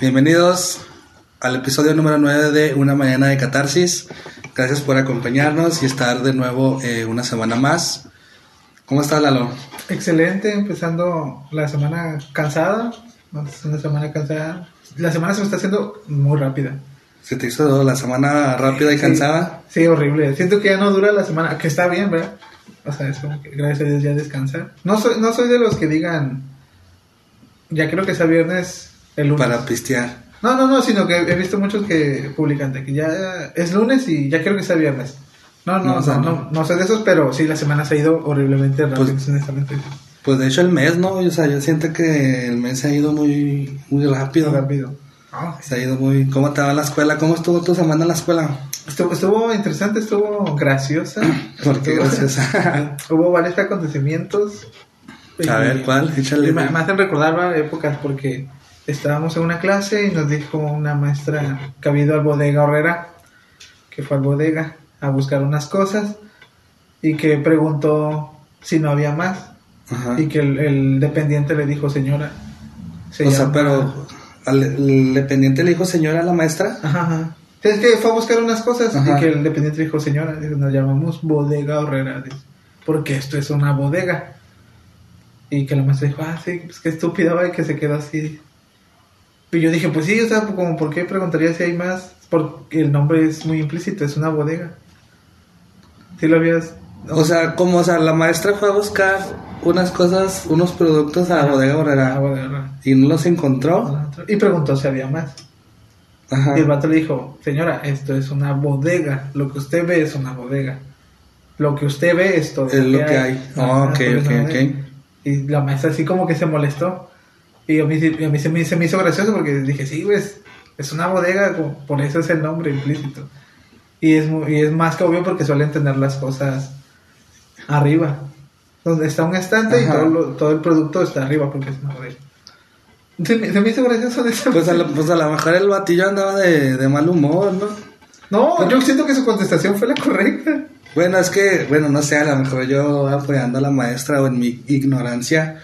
Bienvenidos al episodio número 9 de Una Mañana de Catarsis. Gracias por acompañarnos y estar de nuevo eh, una semana más. ¿Cómo estás, Lalo? Excelente, empezando la semana cansada. Una semana cansada. La semana se me está haciendo muy rápida. ¿Se te hizo la semana rápida y Sí. cansada? Sí, horrible. Siento que ya no dura la semana, que está bien, ¿verdad? O sea, es como que gracias a Dios ya descansar. No soy, no soy de los que digan, ya creo que sea viernes el lunes. Para pistear. No, no, no, sino que he visto muchos que publican de que ya es lunes y ya quiero que sea viernes. No, no, No, o sea, no, no, no soy de esos, pero sí, la semana se ha ido horriblemente rápido, Pues- honestamente. Pues de hecho el mes, ¿no? O sea, yo siento que el mes se ha ido muy, muy rápido. Rápido. Ah, Se ha ido muy... ¿Cómo te va la escuela? ¿Cómo estuvo tu semana en la escuela? Estuvo, estuvo interesante, estuvo graciosa. ¿Por qué Estuvo- graciosa? Hubo varios acontecimientos. A ver, ¿cuál? Échale. Me, me hacen recordar varias épocas porque estábamos en una clase y nos dijo una maestra que había ido al bodega horrera, que fue al bodega a buscar unas cosas y que preguntó si no había más Ajá. y que el, el dependiente le dijo señora. se O sea, pero... al- ¿El dependiente le dijo señora a la maestra? Ajá, ajá. Es que fue a buscar unas cosas Ajá. y que el dependiente dijo, señora, nos llamamos bodega horrera, porque esto es una bodega. Y que la maestra dijo, ah, sí, pues qué estúpida, va, y que se quedó así. Y yo dije, pues sí, o sea, como, ¿por qué preguntaría si hay más? Porque el nombre es muy implícito, es una bodega. ¿Sí lo habías...? O sea, como, o sea, la maestra fue a buscar unas cosas, unos productos a la bodega horrera. y no los encontró. Y preguntó si había más. Ajá. Y el vato le dijo, señora, esto es una bodega. Lo que usted ve es una bodega. Lo que usted ve es todo Es lo que hay. Ajá, Ah, ok, todo es ok, ok. Y la maestra así como que se molestó. Y a mí, a mí se, me, se me hizo gracioso porque dije, sí, pues, es una bodega, como- por eso es el nombre implícito. Y es, mu- y es más que obvio porque suelen tener las cosas arriba. Donde está un estante y todo, lo- todo el producto está arriba porque es una bodega. Se me, se me hizo gracioso de esa Pues a, lo, pues a lo mejor el batillo andaba de, de mal humor, ¿no? No, yo siento que su contestación fue la correcta. Bueno, es que, bueno, no sé, a lo mejor yo apoyando a la maestra o en mi ignorancia,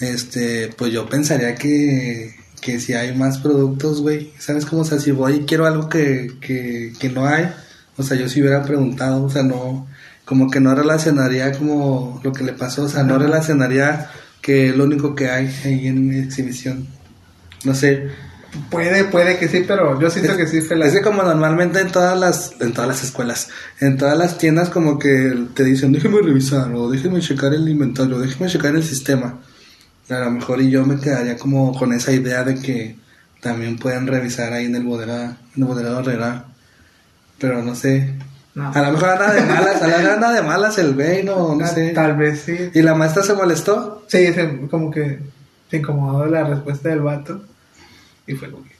este, pues yo pensaría que, que si hay más productos, güey, ¿sabes cómo? O sea, si voy y quiero algo que, que, que no hay, o sea, yo si hubiera preguntado, o sea, no, como que no relacionaría como lo que le pasó, o sea, no relacionaría que es lo único que hay ahí en mi exhibición. No sé, Puede, puede que sí, pero yo siento que sí fue la... es que como normalmente en todas las en todas las escuelas, en todas las tiendas como que te dicen, déjeme revisar o déjeme checar el inventario, déjeme checar el sistema. A lo mejor y yo me quedaría como con esa idea de que también pueden revisar ahí en el bodega, en el bodega Herrera. Pero no sé. No. A lo mejor anda de malas, a lo mejor anda de malas el güey, no, no Ah, sé. Tal vez sí. ¿Y la maestra se molestó? Sí, se- como que se incomodó de la respuesta del vato. Y fue como que...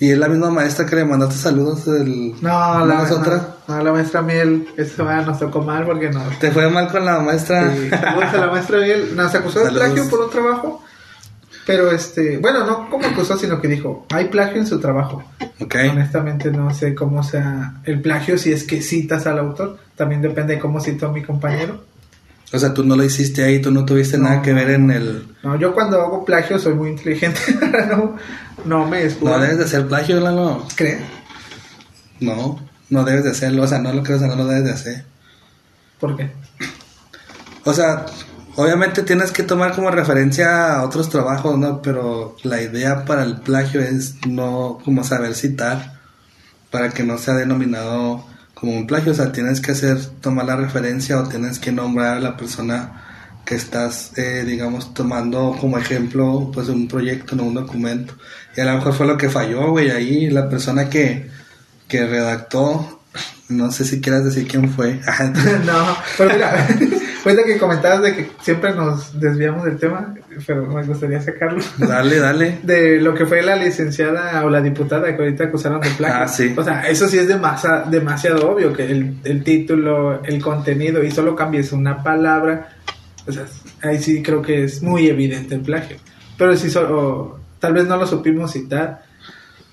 Y es la misma maestra que le mandaste saludos del... No, la, ¿es otra? no, no, la maestra Miel, eso ah, nos tocó mal porque no... ¿Te fue mal con la maestra? Sí, a la maestra Miel nos acusó de plagio por un trabajo. Pero este, bueno, no como acusó, sino que dijo, hay plagio en su trabajo. ok. Honestamente no sé cómo sea el plagio, si es que citas al autor, también depende de cómo citó a mi compañero. O sea, tú no lo hiciste ahí, tú no tuviste No. nada que ver en el... No, yo cuando hago plagio soy muy inteligente, no, no me escudo. No debes de hacer plagio, Lalo. ¿Cree? No, no debes de hacerlo. O sea, no lo creo, o sea, no lo debes de hacer. ¿Por qué? O sea, obviamente tienes que tomar como referencia a otros trabajos, ¿no? Pero la idea para el plagio es no como saber citar para que no sea denominado como un plagio. O sea, tienes que hacer, tomar la referencia o tienes que nombrar a la persona que estás, eh, digamos, tomando como ejemplo, pues, un proyecto, no un documento. Y a lo mejor fue lo que falló, güey, ahí la persona que, que redactó, no sé si quieras decir quién fue. no, pero mira, ahorita que comentabas de que siempre nos desviamos del tema, pero me gustaría sacarlo. dale, dale. De lo que fue la licenciada o la diputada que ahorita acusaron de plagio. Ah, sí. O sea, eso sí es demasa- demasiado obvio, que el, el título, el contenido y solo cambies una palabra. O sea, ahí sí creo que es muy evidente el plagio. Pero si solo, tal vez no lo supimos citar,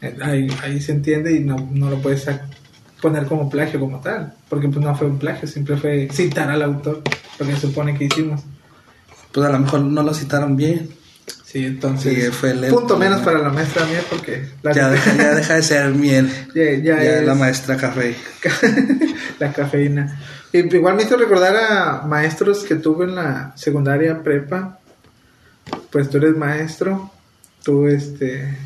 eh, ahí, ahí se entiende y no, no lo puedes sac- poner como plagio como tal, porque pues no fue un plagio, siempre fue citar al autor, lo que se supone que hicimos. Pues a lo mejor no lo citaron bien. Sí, entonces. Y fue el- punto menos para la maestra mía porque. La, Ya deja, ya deja de ser miel. ya, ya Ya, es la maestra café. la cafeína. Y igual me hizo recordar a maestros que tuve en la secundaria prepa. Pues tú eres maestro. Tú, este.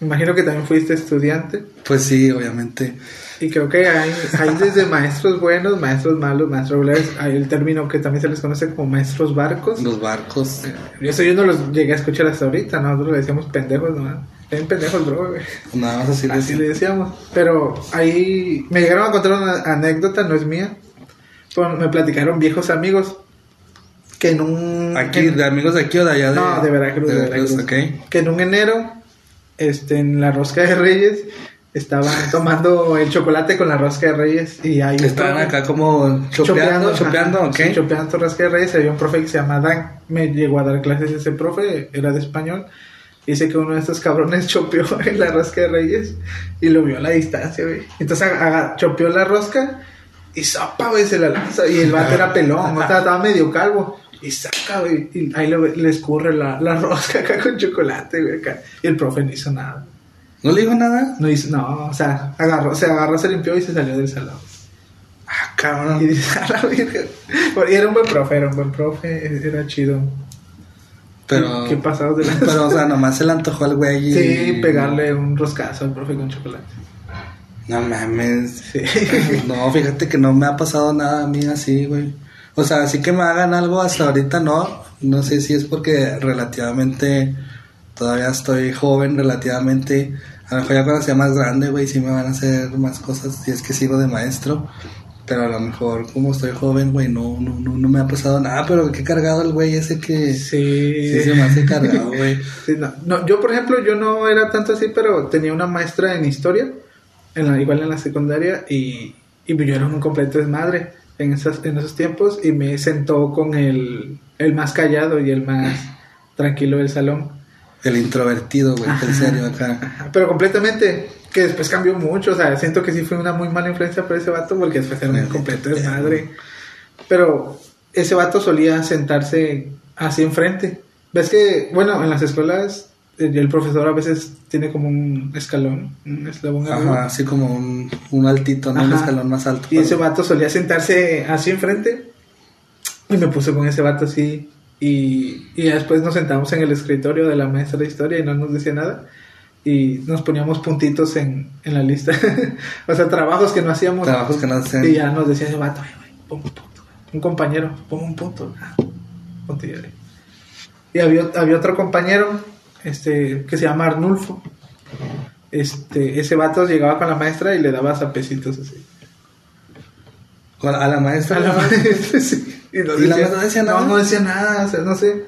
Imagino que también fuiste estudiante. Pues sí, obviamente. Y creo que hay, hay desde maestros buenos, maestros malos, maestros regulares. Hay el término que también se les conoce como maestros barcos. Los barcos. Y eso yo no los llegué a escuchar hasta ahorita. Nosotros le decíamos pendejos, ¿no? Ven pendejos, bro. güey. Nada más así, Así de le decíamos. Pero ahí me llegaron a contar una anécdota, no es mía. Pero me platicaron viejos amigos que en un. Aquí, en- de amigos de aquí o de allá. De, no, de Veracruz, de Veracruz. ok. Que en un enero, este, en la rosca de Reyes, estaban tomando el chocolate con la rosca de Reyes. Y ahí Estaban acá como chopeando, chopeando, ok. sí, chopeando rosca de Reyes. Había un profe que se llama Dan. Me llegó a dar clases ese profe, era de español. Dice que uno de estos cabrones chopeó en la rosca de Reyes y lo vio a la distancia, güey. Entonces aga- chopeó la rosca y sopa, güey, se la lanza. Y el vato era pelón, o sea, estaba medio calvo. Y saca, güey, y ahí le, le escurre la, la rosca acá con chocolate, güey, acá. Y el profe no hizo nada. ¿No le dijo nada? No hizo, no, o sea, agarró, se agarró, se limpió y se salió del salón. Ah, cabrón. Y dice, a la virgen. Y era un buen profe, era un buen profe, era chido. Pero. ¿Qué pasados de la Pero, o sea, nomás se le antojó al güey. y- Sí, pegarle un roscazo al profe con chocolate. No mames. Sí. No, fíjate que no me ha pasado nada a mí así, güey. O sea, así que me hagan algo hasta ahorita no. No sé si es porque relativamente todavía estoy joven, relativamente. A lo mejor ya cuando sea más grande, güey, sí me van a hacer más cosas si es que sigo de maestro. Pero a lo mejor como estoy joven, güey, no, no, no, no me ha pasado nada. Pero qué cargado el güey ese que sí, Sí. se me hace cargado, güey. Sí, no, no, yo, por ejemplo, yo no era tanto así, pero tenía una maestra en historia, en la, igual en la secundaria, y, y yo era un completo desmadre en, esas, en esos tiempos, y me sentó con el, el más callado y el más tranquilo del salón. El introvertido, güey, en serio acá. Pero completamente, que después cambió mucho, o sea, siento que sí fue una muy mala influencia para ese vato, porque después era un completo desmadre. Pero ese vato solía sentarse así enfrente. Ves que, bueno, en las escuelas el profesor a veces tiene como un escalón, un eslabón arriba. Ajá, así como un, un altito, ¿no? Un escalón más alto. Y ese vato solía sentarse así enfrente. Y me puse con ese vato así. Y, y después nos sentamos en el escritorio de la maestra de historia y no nos decía nada. Y nos poníamos puntitos en, en la lista. o sea, trabajos que no hacíamos. Trabajos que no hacen. Y ya nos decía ese vato, "Oye, güey, pon un punto. Un compañero, pon un punto. Ah, punto y. Y había, había otro compañero este, que se llama Arnulfo. Este, ese vato llegaba con la maestra y le daba zapecitos así. A la maestra. A la maestra, sí. Y, no ¿Y la maestra no decía nada? No, no decía nada, o sea, no sé.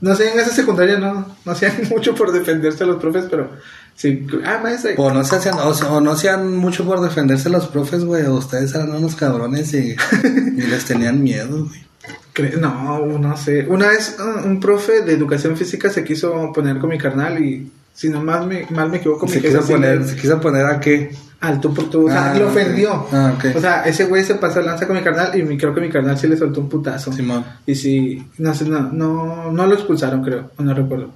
No sé, en esa secundaria no, no hacían mucho por defenderse a los profes, pero sí. Ah, maestra. O no se hacían, o, o no hacían mucho por defenderse los profes, güey. Ustedes eran unos cabrones y, y les tenían miedo, güey. No, no sé. Una vez uh, un profe de educación física se quiso poner con mi carnal y si no mal me, mal me equivoco, me Se quiso poner, se quiso poner a qué. al tú por tú. O sea, Ah, lo ofendió. Ah, ok. O sea, ese güey se pasó lanza con mi carnal y creo que mi carnal sí le soltó un putazo. Simón. Y sí, no sé, no, no, no lo expulsaron, creo, o no recuerdo.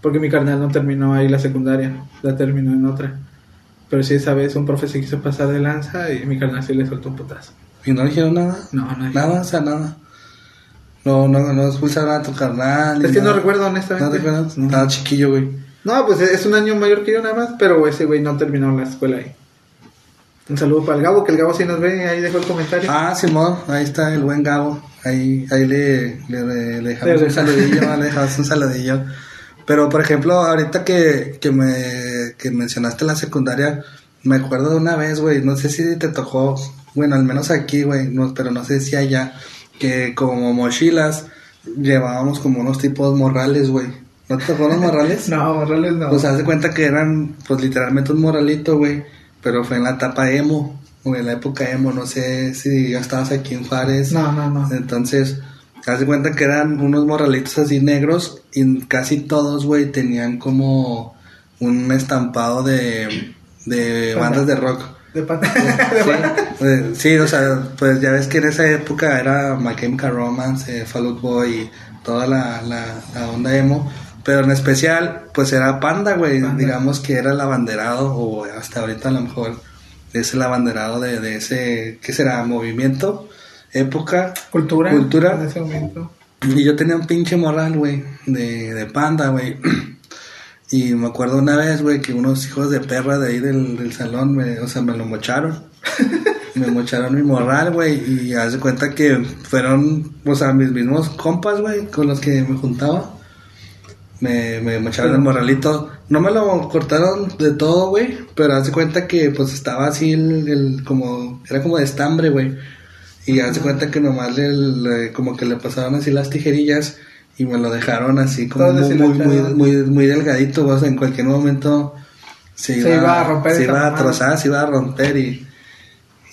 Porque mi carnal no terminó ahí la secundaria, la terminó en otra. Pero sí, esa vez un profe se quiso pasar de lanza y mi carnal sí le soltó un putazo. ¿Y no dijeron nada? No, no. Nada, o sea, nada. No, no, no expulsaron a tu carnal. Es que no nada. recuerdo, honestamente. ¿No? No. Estaba chiquillo, güey. No, pues es un año mayor que yo nada más, pero ese güey no terminó la escuela ahí. Un saludo para el Gabo, que el Gabo sí nos ve, ahí dejó el comentario. Ah, Simón, ahí está el buen Gabo. Ahí, ahí le, le, le- le dejamos un saludillo, le dejamos un saludillo. Pero, por ejemplo, ahorita que, que me que mencionaste la secundaria, me acuerdo de una vez, güey, no sé si te tocó, bueno, al menos aquí, güey, no, pero no sé si allá, que como mochilas llevábamos como unos tipos morrales, güey. ¿No te tocó los morrales? No, Morales no. Pues haz de cuenta que eran, pues literalmente un moralito, güey. Pero fue en la etapa emo, o en la época emo. No sé si ya estabas aquí en Juárez. no, no, no. Entonces, haz de cuenta que eran unos morralitos así negros. Y casi todos, güey, tenían como un estampado de, de Banda. bandas de rock. De. Sí, eh, sí, o sea, pues ya ves que en esa época era My Chemical Romance, eh, Fall Out Boy, toda la, la, la onda emo. Pero en especial, pues era Panda, güey. Digamos que era el abanderado, o hasta ahorita a lo mejor es el abanderado de, de ese, ¿qué será? Movimiento, época. Cultura. Cultura. En ese momento. Y yo tenía un pinche morral, güey, de, de panda, güey. Y me acuerdo una vez, güey, que unos hijos de perra de ahí del, del salón, me, o sea, me lo mocharon. me mocharon mi morral, güey, y haz de cuenta que fueron, o sea, mis mismos compas, güey, con los que me juntaba. Me, me mocharon el morralito. No me lo cortaron de todo, güey, pero haz de cuenta que, pues, estaba así el, el como, era como de estambre, güey. Y haz de cuenta que nomás le, le- como que le pasaron así las tijerillas y me lo dejaron así como muy, muy, muy, delgadito, o sea, en cualquier momento se Se iba, iba a romper se iba a trozar, se iba a romper y,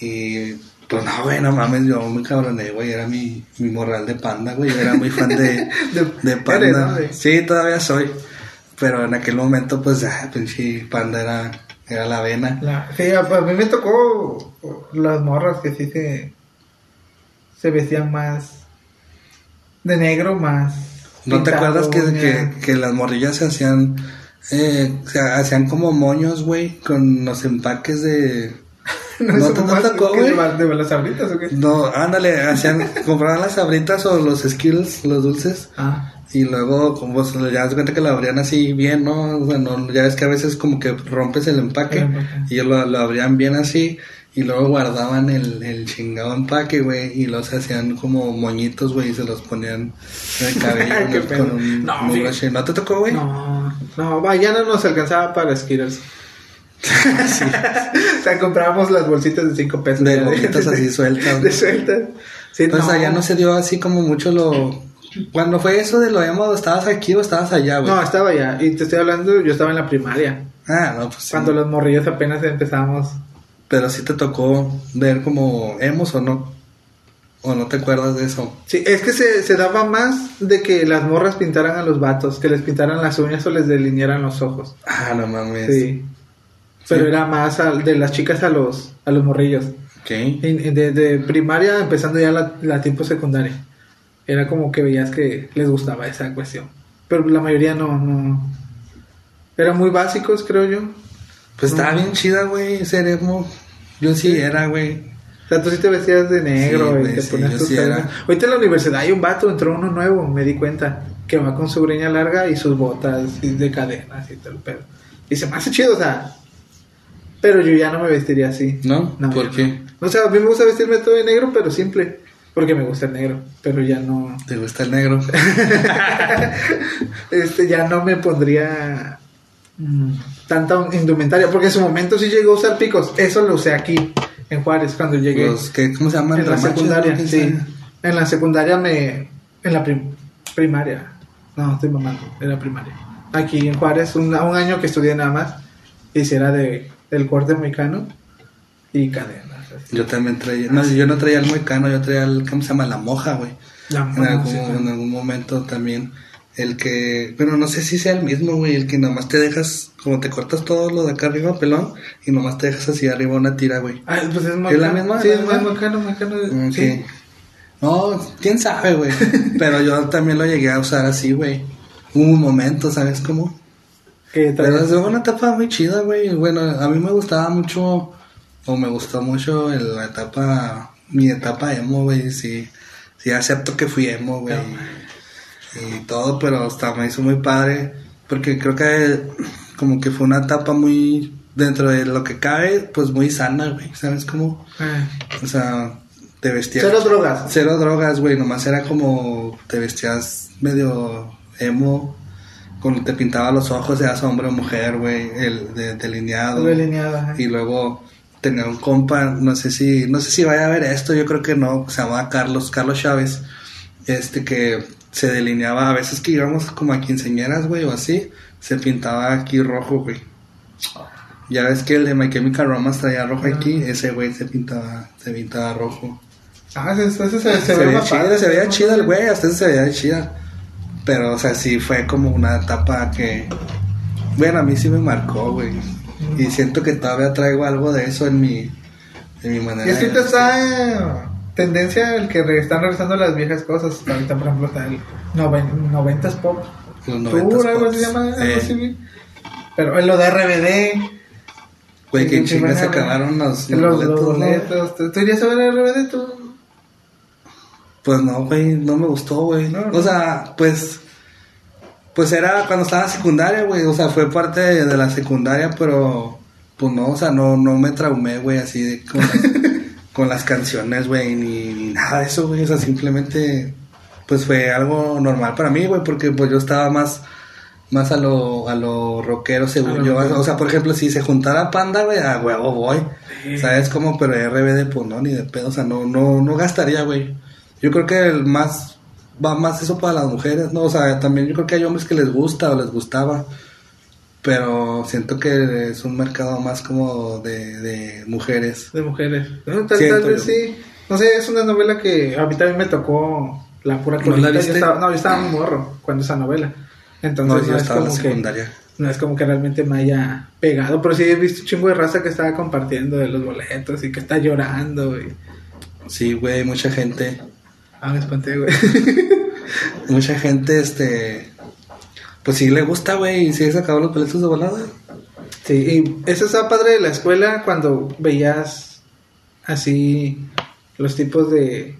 y pues no, güey, no mames, yo me cabroné, güey, era mi, mi morral de panda, güey, yo era muy fan de, De- de eres, panda. Sí, todavía soy, pero en aquel momento, pues, ah, pinche panda era, era la vena. La- sí, a, a mí me tocó las morras que sí se, se vestían más de negro, más. ¿No te acuerdas que, que, que las morrillas se hacían, eh, se hacían como moños, güey, con los empaques de... No, ¿No te- no tocó, güey? de, las sabritas o qué? No, ándale, hacían, compraban las sabritas o los skills, los dulces, Ah, y luego, como se ya das cuenta que lo abrían así bien, ¿no? O sea, no, ya ves que a veces como que rompes el empaque, El empaque. y ellos lo, lo abrían bien así, y luego guardaban el, el chingado empaque, güey, y los hacían como moñitos, güey, y se los ponían en el cabello Qué con pedo. un, No, un. ¿No te tocó, güey? no, no, vaya, no nos alcanzaba para Skittles. o sea, comprábamos las bolsitas de 5 pesos. De ya, gomitas así sueltas. De sueltas. Sí, Pues no. allá no se dio así como mucho lo... Cuando fue eso de lo emo, ¿estabas aquí o estabas allá, güey? No, estaba allá. Y te estoy hablando, yo estaba en la primaria. Ah, no, pues sí. Cuando los morrillos apenas empezábamos. Pero sí te tocó ver como emos o no. ¿O no te acuerdas de eso? Sí, es que se, se daba más de que las morras pintaran a los vatos, que les pintaran las uñas o les delinearan los ojos. Ah, no mames. Sí. Pero era más al- de las chicas a los, a los morrillos. Ok. Y- y De, de primaria empezando ya la, la tipo secundaria. Era como que veías que les gustaba esa cuestión. Pero la mayoría no, no. Eran muy básicos, creo yo. Pues estaba bien chida, güey, ser emo. Yo sí era, güey. O sea, tú sí te vestías de negro Sí, güey, te sí, ponías yo tus sí. Ahorita en la universidad hay un vato, entró uno nuevo, me di cuenta, que va con su greña larga y sus botas y de cadenas y todo el pedo. Y se me hace chido, o sea. Pero yo ya no me vestiría así. ¿No? ¿Por ya qué? no. O sea, a mí me gusta vestirme todo de negro, pero simple. Porque me gusta el negro. Pero ya no. ¿Te gusta el negro? Este, ya no me pondría. Tanta indumentaria. Porque en su momento sí llegó a usar picos. Eso lo usé aquí, en Juárez, cuando llegué. Los que, ¿Cómo se llaman? En la secundaria, ¿no? ¿Quién sí. En la secundaria me... En la prim- primaria. No, estoy mamando. En la primaria. Aquí en Juárez, un, un año que estudié nada más. Hiciera de, del corte mexicano y cadenas. así. Yo también traía... No, yo no traía el moicano, yo traía el... ¿Cómo se llama? La moja, güey. La En algún, en algún momento también. El que... Bueno, no sé si sea el mismo, güey. El que nomás te dejas... Como te cortas todo lo de acá arriba, pelón. Y nomás te dejas así arriba una tira, güey. Ah, pues es, ¿Es la misma? Sí, ¿La es misma? muy mexicano, mexicano. Mm, sí. No, quién sabe, güey. Pero yo también lo llegué a usar así, güey. Hubo un momento, ¿sabes cómo? Que Pero es una etapa muy chida, güey. Bueno, a mí me gustaba mucho, o me gustó mucho la etapa, mi etapa emo, güey. Sí, sí acepto que fui emo, güey. Y todo, pero hasta me hizo muy padre. Porque creo que como que fue una etapa muy, dentro de lo que cabe, pues muy sana, güey. ¿Sabes cómo? Ah, O sea, te vestías... Cero drogas. Cero drogas, güey, nomás era como te vestías medio emo, cuando te pintaba los ojos, eras hombre o mujer, güey, el de- delineado. Delineado, ajá. Y luego tenía un compa, no sé si, no sé si vaya a ver esto, yo creo que no, se llamaba Carlos, Carlos Chávez, este que se delineaba, a veces que íbamos como a quinceñeras, güey, o así, se pintaba aquí rojo, güey. Ya ves que el de My Chemical Romance traía rojo aquí, ese güey se pintaba, se pintaba rojo. Ah, ese, ese se, se, Se, ve veía padre, se veía más chida el güey, hasta ese se veía chida. Pero, o sea, sí fue como una etapa que, bueno, a mí sí me marcó, güey. Y siento que todavía traigo algo de eso en mi, en mi manera Y es que te está, tendencia el que re- están regresando las viejas cosas. Ahorita, por ejemplo, está el noven, 90s pop. Los Tour, 90s algo se llama. algo Eh, así. Pero en lo de RBD. Güey, que en Sí, chinga se acabaron los, Los, los los boletos, ¿no? boletos. ¿Tú, irías a ver RBD tú? Pues no, güey, no me gustó, güey. No. O sea, pues. Pues era cuando estaba en secundaria, güey. O sea, fue parte de, de la secundaria, pero. Pues no, o sea, no, no me traumé, güey, así de con las, con las canciones, güey, ni, ni nada de eso, güey. O sea, simplemente. Pues fue algo normal para mí, güey, porque pues yo estaba más. Más a lo, a lo rockero, según yo. rockero. O sea, por ejemplo, si se juntara Panda, güey, a huevo voy. Sí. ¿Sabes cómo? Pero RBD, pues no, ni de pedo. O sea, no, no, no gastaría, güey. Yo creo que el más va más eso para las mujeres, ¿no? O sea, también yo creo que hay hombres que les gusta o les gustaba. Pero siento que es un mercado más como de, de mujeres. De mujeres. No, tal, vez sí. No sé, es una novela que a mí también me tocó la pura ¿No cronita. la Yo estaba, no, yo estaba muy morro cuando esa novela. Entonces No, no, yo es estaba en la como que secundaria. no es como que realmente me haya pegado, pero sí he visto un chingo de raza que estaba compartiendo de los boletos y que está llorando. Y... Sí, güey, mucha gente. Ah, me espanté, güey. Mucha gente, este. Pues sí le gusta, güey, y sí he sacado los boletos de volada. Sí, y eso está padre de la escuela cuando veías así los tipos de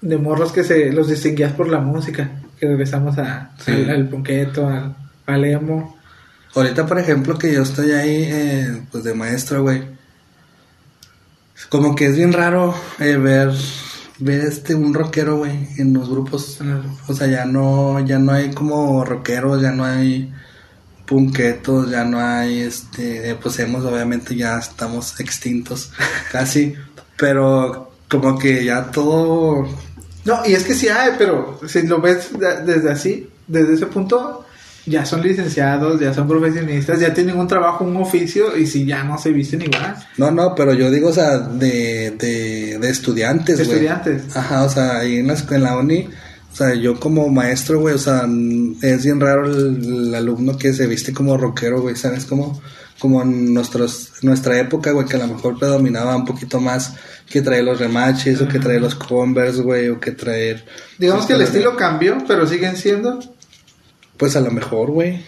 de morros que se los distinguías por la música, que regresamos a, Sí. al, al al, al emo. Ahorita, por ejemplo, que yo estoy ahí, eh, pues de maestro, güey. Como que es bien raro eh, ver, ver este, un rockero, güey, en los grupos. O sea, ya no, ya no hay como rockeros, ya no hay punquetos, ya no hay, este, eh, pues hemos, obviamente ya estamos extintos, casi. Pero como que ya todo, No, y es que sí hay, pero si lo ves de- desde así, desde ese punto, ya son licenciados, ya son profesionistas, ya tienen un trabajo, un oficio, y si ya no se visten igual. no, no, pero yo digo, o sea, de, de, de estudiantes, De güey. estudiantes. Ajá, o sea, ahí en la, en la uni, o sea, yo como maestro, güey, o sea, es bien raro el, el alumno que se viste como rockero, güey, ¿sabes? Como, como en nuestros, nuestra época, güey, que a lo mejor predominaba un poquito más que traer los remaches, o que traer los Converse, güey, o que traer... Digamos que el pues, estilo cambió, pero siguen siendo. Pues a lo mejor, güey.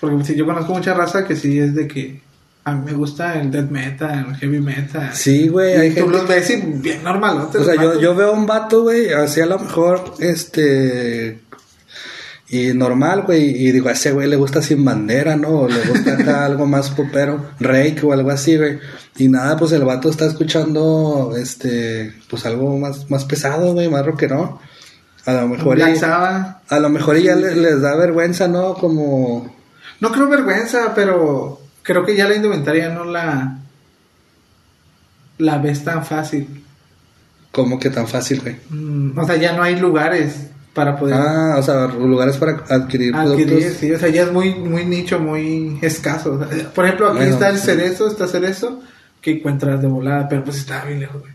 Porque si yo conozco mucha raza que sí es de que a mí me gusta el death metal, el heavy metal. Sí, güey, hay tú gente... los ves y bien normalotes. O sea, yo, yo veo a un vato, güey, así a lo mejor, este... Y normal, güey, y digo, a ese güey le gusta sin bandera, ¿no? O le gusta acá algo más popero, reik o algo así, güey. Y nada, pues el vato está escuchando, este, pues algo más, más pesado, güey, más rockero. A lo mejor, Black Sabbath. a lo mejor ya le- les da vergüenza, ¿no? Como, No creo vergüenza, pero creo que ya la indumentaria no la la ves tan fácil. como que tan fácil, güey. Mm, o sea, ya no hay lugares para poder Ah, o sea, lugares para adquirir, adquirir, productos. sí, o sea, ya es muy muy nicho, muy escaso. O sea, por ejemplo, aquí Bueno, está el sí. cerezo, está cerezo que encuentras de volada, pero pues está bien lejos, güey.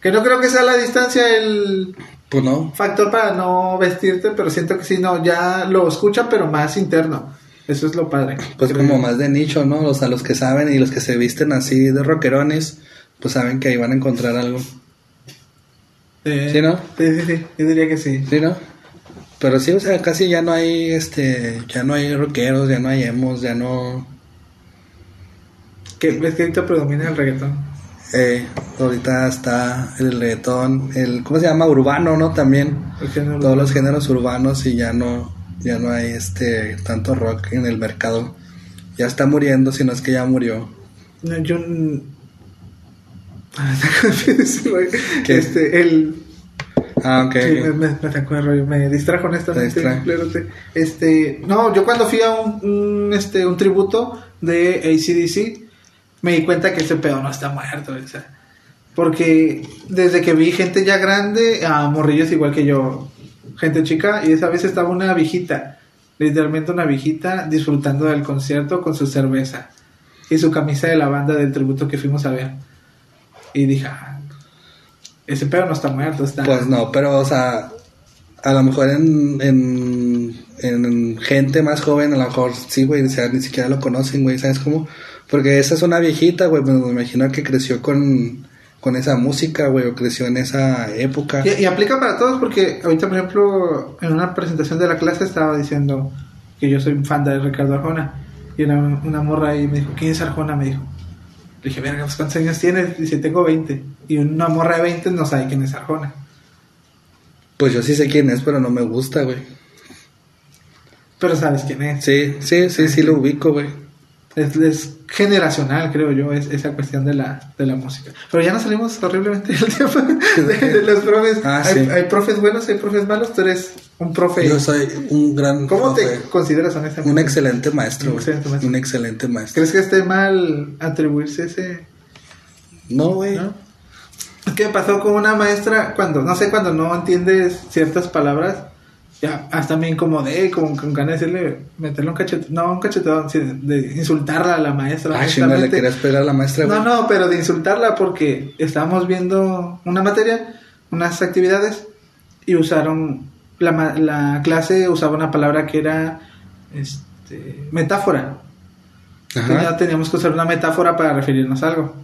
Que no creo que sea la distancia el Pues no. factor para no vestirte, pero siento que sí, no, ya lo escucha, pero más interno. Eso es lo padre. Pues Creo como más de nicho, ¿no? O sea, los que saben y los que se visten así de rockerones, pues saben que ahí van a encontrar algo. Eh, ¿Sí, no? Sí, sí, sí, yo diría que sí. ¿Sí, no? Pero sí, o sea, casi ya no hay, este, ya no hay rockeros, ya no hay emos, ya no... Que ves que ahorita predomina el reggaetón. Eh, ahorita está el reggaetón, el, ¿cómo se llama? Urbano, ¿no? También. Todos los géneros urbanos y ya no, ya no hay, este, tanto rock en el mercado. Ya está muriendo, si no es que ya murió. No, yo. Ah. Este, el. Ah, ok. sí, me, me, me me distrajo honestamente. Espérate. Este, no, yo cuando fui a un, un, este, un tributo de ACDC, me di cuenta que ese pedo no está muerto. o sea, porque desde que vi gente ya grande, a morrillos igual que yo, gente chica, y esa vez estaba una viejita, literalmente una viejita, disfrutando del concierto con su cerveza y su camisa de la banda del tributo que fuimos a ver. Y dije, "Ah, ese pedo no está muerto, está... Pues no, pero, o sea, a lo mejor en, en, en gente más joven, a lo mejor sí, güey, o sea, ni siquiera lo conocen, güey, ¿sabes cómo? Porque esa es una viejita, güey, me imagino que creció con, con esa música, güey, o creció en esa época. Y, y aplica para todos porque ahorita, por ejemplo, en una presentación de la clase estaba diciendo que yo soy fan de Ricardo Arjona. Y una, una morra ahí me dijo, ¿quién es Arjona? Me dijo. Le dije, verga, pues, ¿cuántos años tienes? Dice, tengo 20. Y una morra de 20 no sabe quién es Arjona. Pues yo sí sé quién es, pero no me gusta, güey. Pero sabes quién es. Sí, sí, sí, sí lo ubico, güey. Es, es generacional, creo yo, es, esa cuestión de la, de la música. Pero ya nos salimos horriblemente del de, de los profes. Ah, hay, sí. hay profes buenos, hay profes malos. Tú eres un profe. Yo soy un gran ¿Cómo profe. te consideras honestamente? Un excelente maestro, Un excelente maestro. Un excelente maestro. ¿Crees que esté mal atribuirse ese...? No, güey. ¿no? ¿Qué pasó con una maestra cuando, no sé, cuando no entiendes ciertas palabras? Ya, hasta me incomodé con, con ganas de decirle, meterle un cachetón, no, un cachetón, de insultarla a la maestra. Ah, chinga, le honestamente. querías pegar a la maestra. No, no, pero de insultarla porque estábamos viendo una materia, unas actividades, y usaron, la, la clase usaba una palabra que era este, metáfora. Ajá. teníamos que usar una metáfora para referirnos a algo.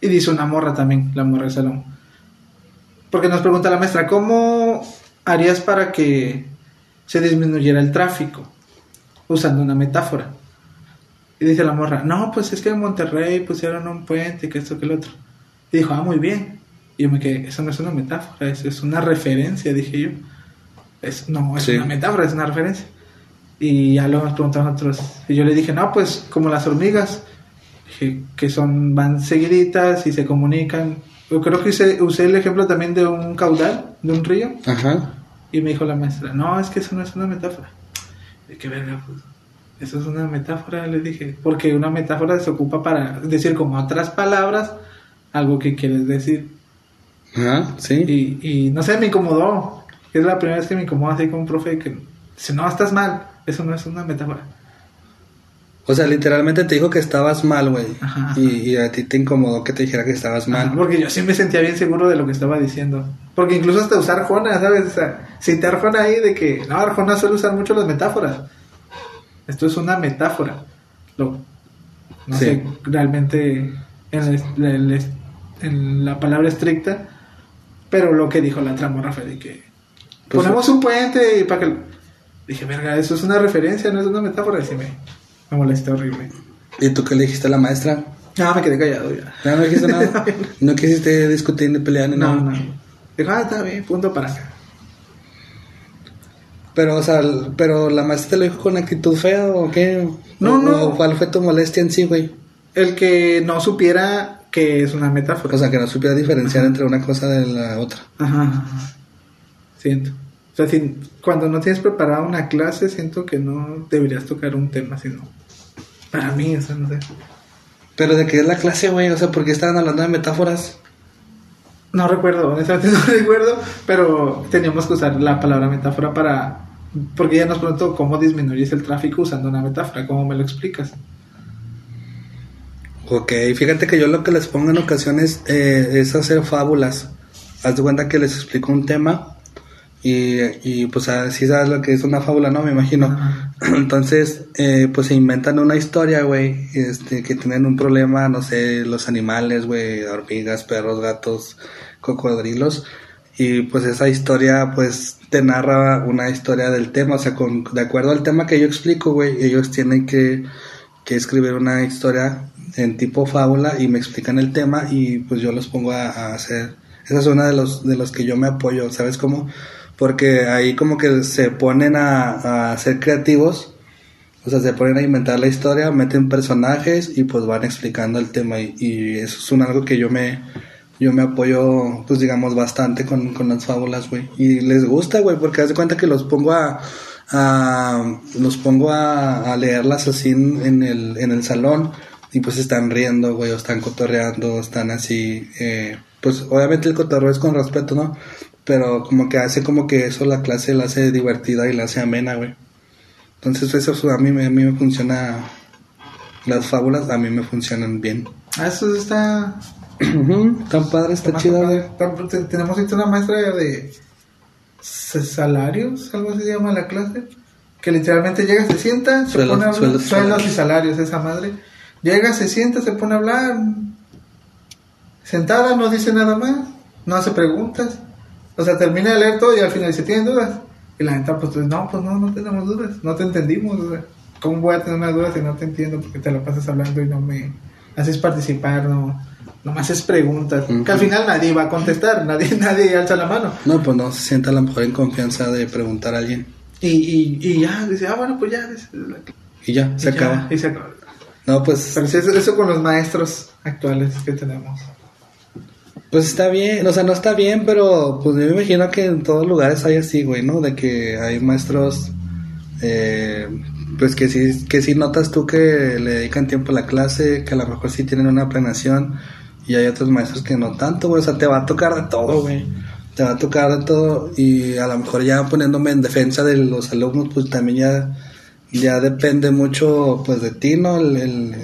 Y dice una morra también, la morra del salón. Porque nos pregunta la maestra, ¿cómo harías para que se disminuyera el tráfico? Usando una metáfora. Y dice la morra, no, pues es que en Monterrey pusieron un puente, que esto, que el otro. Y dijo, ah, muy bien. Y yo me quedé, eso no es una metáfora, eso es una referencia, dije yo. Es, no, es Sí. una metáfora, es una referencia. Y ya luego nos preguntaron otros. Y yo le dije, no, pues como las hormigas, dije, que son, van seguiditas y se comunican. Yo creo que usé, usé el ejemplo también de un caudal, de un río. Ajá. Y me dijo la maestra, no, es que eso no es una metáfora. ¿De qué verga? Pues, eso es una metáfora, le dije. Porque una metáfora se ocupa para decir con otras palabras algo que quieres decir. Ajá, sí. Y, y no sé, me incomodó. Es la primera vez que me incomoda así con un profe que dice, no, estás mal. Eso no es una metáfora. O sea, literalmente te dijo que estabas mal, güey. Ajá. Y, y a ti te incomodó que te dijera que estabas Ajá, mal. porque yo sí me sentía bien seguro de lo que estaba diciendo. Porque incluso hasta usar Arjona, ¿sabes? O sea, citar Arjona ahí de que, no, Arjona suele usar mucho las metáforas. Esto es una metáfora. Lo, no Sí. sé realmente en, la palabra estricta, pero lo que dijo la tramorra fue de que Pues, ponemos un puente y para que... Dije, verga, eso es una referencia, no es una metáfora. Y me, me molesté horrible. ¿Y tú qué le dijiste a la maestra? No, me quedé callado ya. No, no dijiste nada. no quisiste discutir ni pelear ni No, nada. no. Dijo, ah, está bien, punto para acá. Pero, o sea, pero la maestra te lo dijo con actitud fea o qué? No, ¿O- no. o ¿Cuál fue tu molestia en sí, güey? El que no supiera que es una metáfora. O sea, que no supiera diferenciar entre una cosa de la otra. Ajá, ajá. Siento. O sea, si- cuando no tienes preparada una clase, siento que no deberías tocar un tema, sino. Para mí, eso no sé. Pero de qué es la clase, güey, o sea, ¿por qué estaban hablando de metáforas? No recuerdo, honestamente no recuerdo, pero teníamos que usar la palabra metáfora para. Porque ella nos preguntó cómo disminuyes el tráfico usando una metáfora, ¿cómo me lo explicas? Ok, fíjate que yo lo que les pongo en ocasiones eh, es hacer fábulas. Haz de cuenta que les explico un tema y, y pues así sabes lo que es una fábula, ¿no? Me imagino. Entonces, eh, pues se inventan una historia, güey, este, que tienen un problema, no sé, los animales, güey, hormigas, perros, gatos, cocodrilos. Y pues esa historia, pues te narra una historia del tema, o sea, con, de acuerdo al tema que yo explico, güey, ellos tienen que, que escribir una historia en tipo fábula y me explican el tema y pues yo los pongo a, a hacer. Esa es una de los, de los que yo me apoyo, ¿sabes cómo? Porque ahí como que se ponen a, a ser creativos, o sea, se ponen a inventar la historia, meten personajes y pues van explicando el tema y, y eso es un algo que yo me, yo me apoyo, pues digamos, bastante con, con las fábulas, güey. Y les gusta, güey, porque haz de cuenta que los pongo a, a los pongo a, leerlas así en, en el, en el salón y pues están riendo, güey, o están cotorreando, están así, eh, pues obviamente el cotorreo es con respeto, ¿no? Pero como que hace como que eso la clase la hace divertida y la hace amena, güey. Entonces eso a mí, me- a mí me funciona, las fábulas a mí me funcionan bien. Ah, eso está. Tan padre, está güey. Te- Tenemos ahorita una maestra de salarios, algo así se llama la clase. Que literalmente llega, se sienta, se Suelos, pone a hablar. suelos, Suelos, y salarios, esa madre. Llega, se sienta, se pone a hablar. sentada, no dice nada más, no hace preguntas. O sea, termina de leer todo y al final dice, ¿tienen dudas? Y la neta, pues, no, pues no, no tenemos dudas, no te entendimos. O sea, ¿cómo voy a tener una duda si no te entiendo? Porque te lo pasas hablando y no me haces participar, no, no me haces preguntas. Que al final nadie va a contestar, nadie, nadie alza la mano. No, pues no se sienta a lo mejor en confianza de preguntar a alguien. Y, y, y ya, dice, ah, bueno, pues ya. Y ya, se y ya, acaba. Y se acaba. No, pues, Pero eso, eso con los maestros actuales que tenemos. Pues está bien, o sea, no está bien, pero pues yo me imagino que en todos lugares hay así, güey, ¿no? De que hay maestros, eh, pues que sí, que sí notas tú que le dedican tiempo a la clase, que a lo mejor sí tienen una planeación, y hay otros maestros que no tanto, güey, o sea, te va a tocar de todo, güey. Te va a tocar de todo, y a lo mejor ya poniéndome en defensa de los alumnos, pues también ya, ya depende mucho, pues de ti, ¿no? El, el-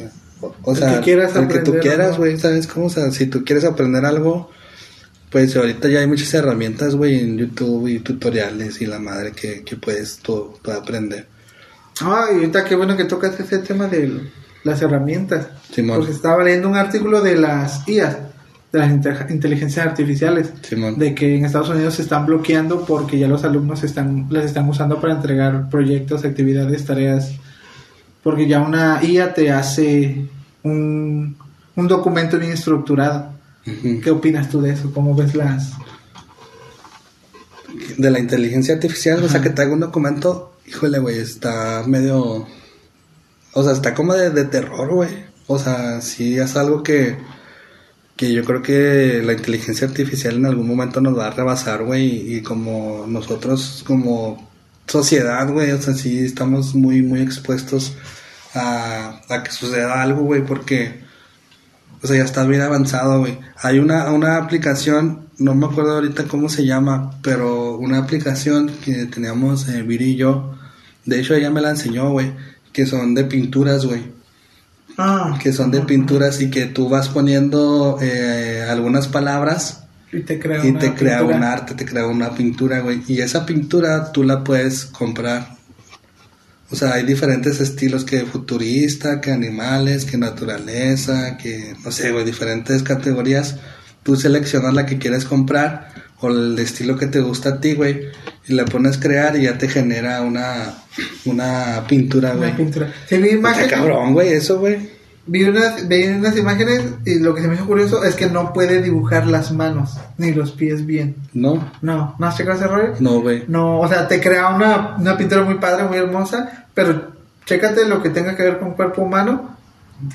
o sea, que quieras el que tú aprender, quieras, güey, ¿sabes cómo? O sea, si tú quieres aprender algo, pues ahorita ya hay muchas herramientas, güey, en YouTube y tutoriales y la madre que, que puedes tú, tú aprender. Ah, y ahorita qué bueno que tocas ese tema de las herramientas. Simón. Porque estaba leyendo un artículo de las IAS, de las inte- inteligencias artificiales, Simón. de que en Estados Unidos se están bloqueando porque ya los alumnos están, las están usando para entregar proyectos, actividades, tareas. Porque ya una IA te hace un, un documento bien estructurado. ¿Qué opinas tú de eso? ¿Cómo ves las...? De la inteligencia artificial, o sea, que te haga un documento, híjole, güey, está medio... O sea, está como de, de terror, güey. O sea, sí es algo que, que yo creo que la inteligencia artificial en algún momento nos va a rebasar, güey, y como nosotros como sociedad, güey, o sea, sí estamos muy, muy expuestos a, a que suceda algo, güey, porque, o sea, ya está bien avanzado, güey. Hay una, una aplicación, no me acuerdo ahorita cómo se llama, pero una aplicación que teníamos eh, Viri y yo, de hecho ella me la enseñó, güey, que son de pinturas, güey Ah, que son de pinturas y que tú vas poniendo eh, algunas palabras y te crea y una te crea pintura. un arte, te crea una pintura, güey. Y esa pintura tú la puedes comprar. O sea, hay diferentes estilos que futurista, que animales, que naturaleza, que no sé, güey, diferentes categorías. Tú seleccionas la que quieres comprar o el estilo que te gusta a ti, güey, y la pones crear y ya te genera una una pintura, güey. Una pintura. Sí, vi Está imágenes. cabrón, güey, eso, güey. Vi unas, vi unas imágenes y lo que se me hizo curioso es que no puede dibujar las manos ni los pies bien. No, No, ¿no has checado ese rollo? no, güey. No, o sea, te crea una, una pintura muy padre, muy hermosa, pero chécate lo que tenga que ver con cuerpo humano,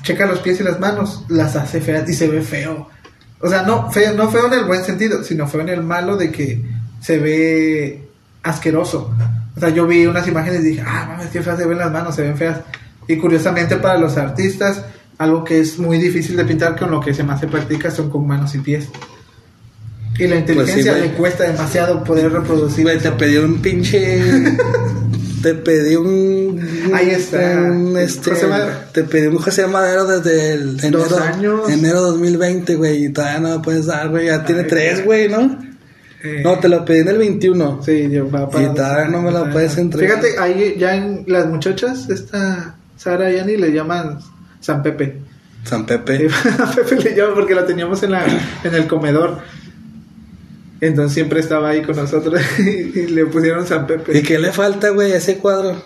checa los pies y las manos, las hace feas y se ve feo. O sea, no feo, no feo en el buen sentido, sino feo en el malo de que se ve asqueroso. O sea, yo vi unas imágenes y dije, ah, mames, qué feas se ven las manos, se ven feas. Y curiosamente para los artistas, algo que es muy difícil de pintar, con lo que se más se practica son con manos y pies. Y la inteligencia güey. le cuesta demasiado poder reproducir. Te pedí un pinche. te pedí un. Ahí está. un, este. Te pedí un José Madero desde el enero, Dos años. enero 2020, güey. Y todavía no lo puedes dar, güey. Ya tiene Ay, tres, güey. ¿no? Eh, No, te lo pedí en el 21. Sí, yo va Y todavía no me lo puedes entregar. Fíjate, ahí ya en las muchachas, esta Sara y Ani le llaman San Pepe. San Pepe. A Pepe le llaman porque la teníamos en, la, en el comedor. Entonces siempre estaba ahí con nosotros y, le pusieron San Pepe. ¿Y qué le falta, güey, a ese cuadro?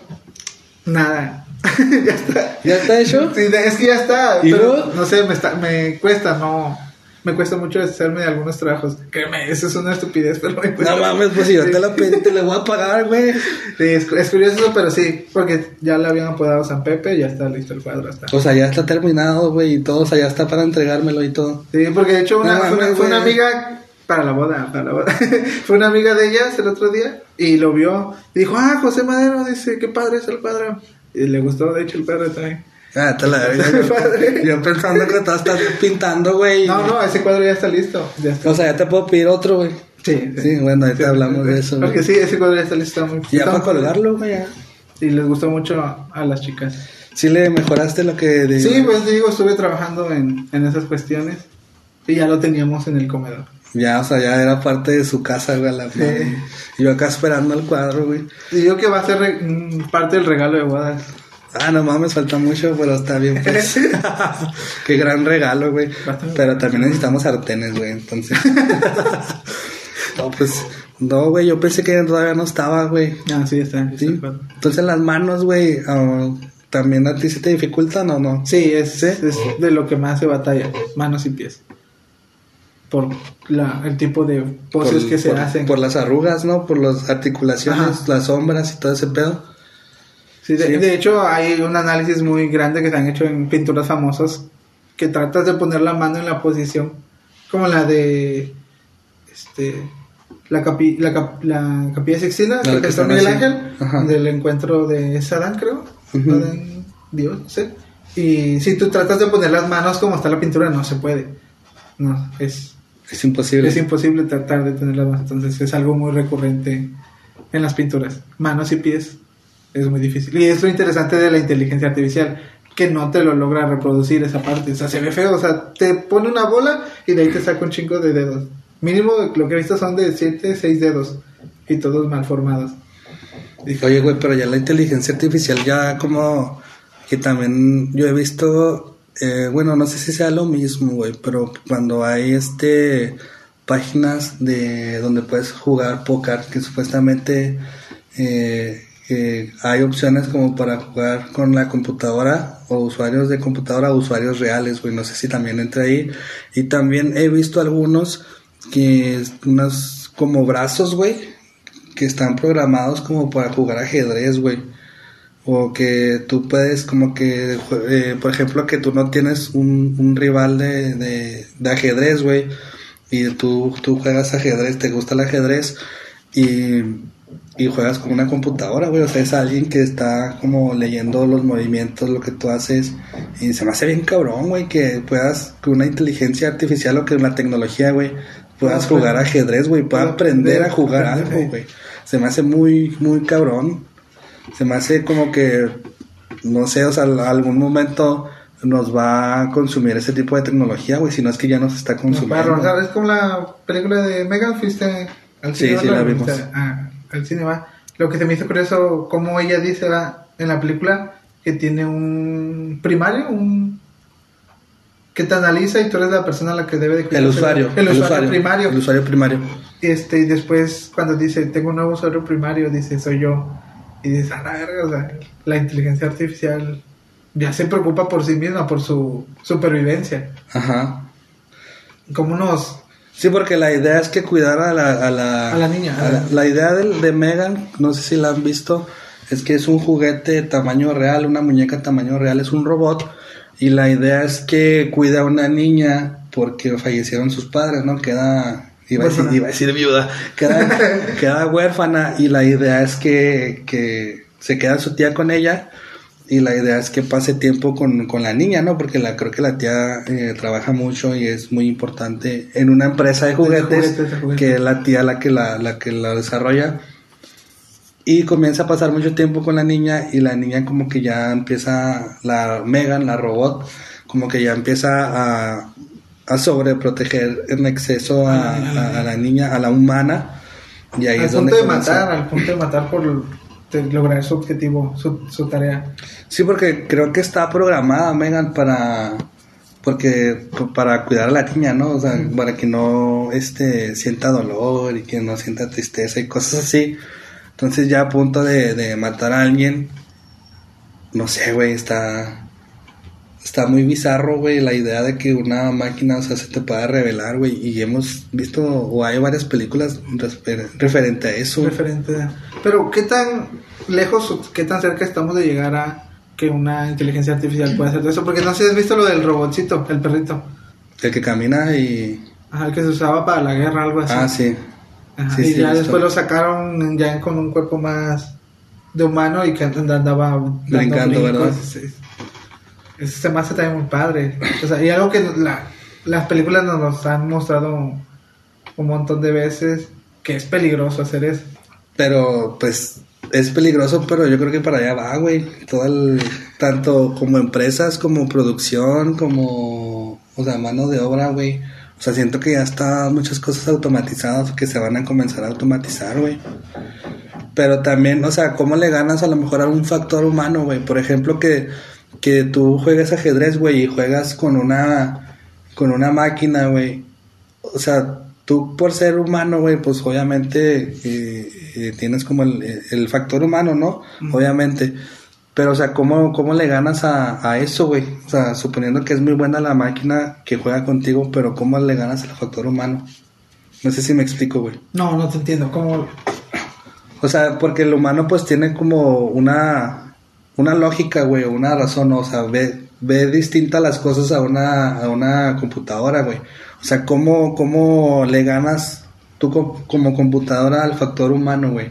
Nada. ya está. ¿Ya está hecho? Sí, es que ya está. ¿Y pero no sé, me, está, me cuesta, no. Me cuesta mucho deshacerme de algunos trabajos. Créeme, eso es una estupidez, pero me cuesta. No mames, pues si yo te lo pedí, te lo voy a pagar, güey. Sí, es, es curioso eso, pero sí, porque ya le habían apodado San Pepe y ya está listo el cuadro. Está. O sea, ya está terminado, güey, y todo, o sea, ya está para entregármelo y todo. Sí, porque de hecho una, No fue, una, fue amiga para la boda, para la boda. fue una amiga de ellas el otro día y lo vio y dijo, ah, José Madero, dice, qué padre es el cuadro. Y le gustó, de hecho, el cuadro también. Ah, te la verga. Yo, yo pensando que tú estás pintando, güey. No, no, ese cuadro ya está listo. Ya está. O sea, ya te puedo pedir otro, güey. Sí, Sí, bueno, ahorita hablamos de eso. Porque sí, ese cuadro ya está listo. muy- Ya para colgarlo, güey. Y les gustó mucho a, a las chicas. Sí le mejoraste lo que... Sí, pues digo, estuve trabajando en, en esas cuestiones y ya lo teníamos en el comedor. Ya, o sea, ya era parte de su casa, güey, la madre. Yo acá esperando el cuadro, güey. Y digo que va a ser mm, parte del regalo de bodas. Ah, no mames, falta mucho, pero está bien, pues. Qué gran regalo, güey. Pero también necesitamos sartenes, güey, entonces. no, pues. No, güey, yo pensé que todavía no estaba, güey. Ah, sí, está. Sí. Entonces las manos, güey, ah, ¿también a ti se te dificultan o no? Sí, es, es de lo que más se batalla, manos y pies. Por la, el tipo de poses Por- que se por- hacen. Por las arrugas, ¿no? Por las articulaciones, Ajá. las sombras y todo ese pedo. Sí, de, Sí. de hecho hay un análisis muy grande que se han hecho en pinturas famosas que tratas de poner la mano en la posición como la de este la, capi- la, cap- la capilla Sixtina La que que está Miguel. Ángel Ajá. del encuentro de Sadán creo. Adán, Dios no sé y si tú tratas de poner las manos como está la pintura no se puede no es Es imposible. es imposible tratar de tener las manos entonces es algo muy recurrente en las pinturas manos y pies es muy difícil. Y es lo interesante de la inteligencia artificial, que no te lo logra reproducir esa parte. O sea, se ve feo. O sea, te pone una bola y de ahí te saca un chingo de dedos. Mínimo lo que he visto son de 7, 6 dedos. Y todos mal formados. Dije, Oye, güey, pero ya la inteligencia artificial ya como que también yo he visto, eh, bueno, no sé si sea lo mismo, güey, pero cuando hay este páginas de donde puedes jugar póker, que supuestamente eh, eh, hay opciones como para jugar con la computadora o usuarios de computadora o usuarios reales, güey, no sé si también entra ahí. Y también he visto algunos que unos como brazos, güey, que están programados como para jugar ajedrez, güey. O que tú puedes como que, eh, por ejemplo, que tú no tienes un, un rival de, de, de ajedrez, güey. Y tú, tú juegas ajedrez, te gusta el ajedrez y, y juegas con una computadora, güey. O sea, es alguien que está como leyendo los movimientos, lo que tú haces. Y se me hace bien cabrón, güey, que puedas, con una inteligencia artificial o que una tecnología, güey, puedas Pueda jugar aprender. ajedrez, güey, pueda Pueda aprender a jugar aprender, algo, güey. Se me hace muy, muy cabrón. Se me hace como que, no sé, o sea, algún momento nos va a consumir ese tipo de tecnología, güey, si no es que ya nos está no, consumiendo. para rozar, es como la película de Megan, fuiste al Sí, sí, ¿no? la vimos. Ah, al cine va. Lo que se me hizo curioso, como ella dice va, en la película, que tiene un primario, un que te analiza y tú eres la persona a la que debe de El usuario, el, usuario, primario El usuario primario. este y después cuando dice tengo un nuevo usuario primario dice soy yo y dices a la verga o sea, la inteligencia artificial ya se preocupa por sí misma por su supervivencia Ajá. como nos Sí, porque la idea es que cuidar a la... A la, A la niña, a la, la idea del- de, Megan, no sé si la han visto, es que es un juguete tamaño real, una muñeca tamaño real, es un robot. Y la idea es que cuida a una niña porque fallecieron sus padres, ¿no? Queda... Iba a, decir, iba a decir viuda. Queda, queda huérfana y la idea es que, que se queda su tía con ella y la idea es que pase tiempo con, con la niña, ¿no? Porque la creo que la tía eh, trabaja mucho y es muy importante en una empresa de juguetes, juguetes, de juguetes. que es la tía la que la, la que la desarrolla. Y comienza a pasar mucho tiempo con la niña y la niña como que ya empieza, la Megan, la robot, como que ya empieza a, a sobreproteger en exceso a, a- a la niña, a la humana. Y ahí al es donde punto de comienza- matar al punto de matar por de lograr su objetivo su, su tarea Sí, porque creo que está programada Megan para porque para cuidar a la niña, ¿no? O sea, para que no este sienta dolor y que no sienta tristeza y cosas así. Entonces ya a punto de, de matar a alguien, no sé, güey, está está muy bizarro, güey, la idea de que una máquina, o sea, se te pueda revelar, güey, y hemos visto o hay varias películas refer- referente a eso. referente a- pero qué tan lejos o qué tan cerca estamos de llegar a que una inteligencia artificial pueda hacer eso porque no sé si has visto lo del robotcito el perrito El que camina y Ajá, el que se usaba para la guerra algo así ah, sí. Ajá, Sí, y sí, ya después lo sacaron ya con un cuerpo más de humano y que andaba Brincando, ¿verdad? Sí. Eso se me hace también muy padre. O sea, y algo que la- las películas nos, nos han mostrado un montón de veces que es peligroso hacer eso. Pero pues es peligroso, pero yo creo que para allá va, güey. Todo el, tanto como empresas, como producción, como, o sea, mano de obra, güey. O sea, siento que ya está muchas cosas automatizadas que se van a comenzar a automatizar, güey. Pero también, o sea, ¿cómo le ganas a lo mejor a un factor humano, güey? Por ejemplo, que, que tú juegas ajedrez, güey, y juegas con una, con una máquina, güey. O sea, tú por ser humano, güey, pues obviamente eh, eh, tienes como el, el, factor humano, ¿no? Obviamente. Pero, o sea, ¿cómo, cómo le ganas a, a eso, güey? O sea, suponiendo que es muy buena la máquina que juega contigo, pero ¿cómo le ganas al factor humano? No sé si me explico, güey. No, no te entiendo. ¿Cómo? O sea, porque el humano pues tiene como una, una lógica, güey, una razón, o sea, ve, ve distinta las cosas a una, a una computadora, güey. O sea, ¿cómo, cómo le ganas tú como computadora al factor humano, güey?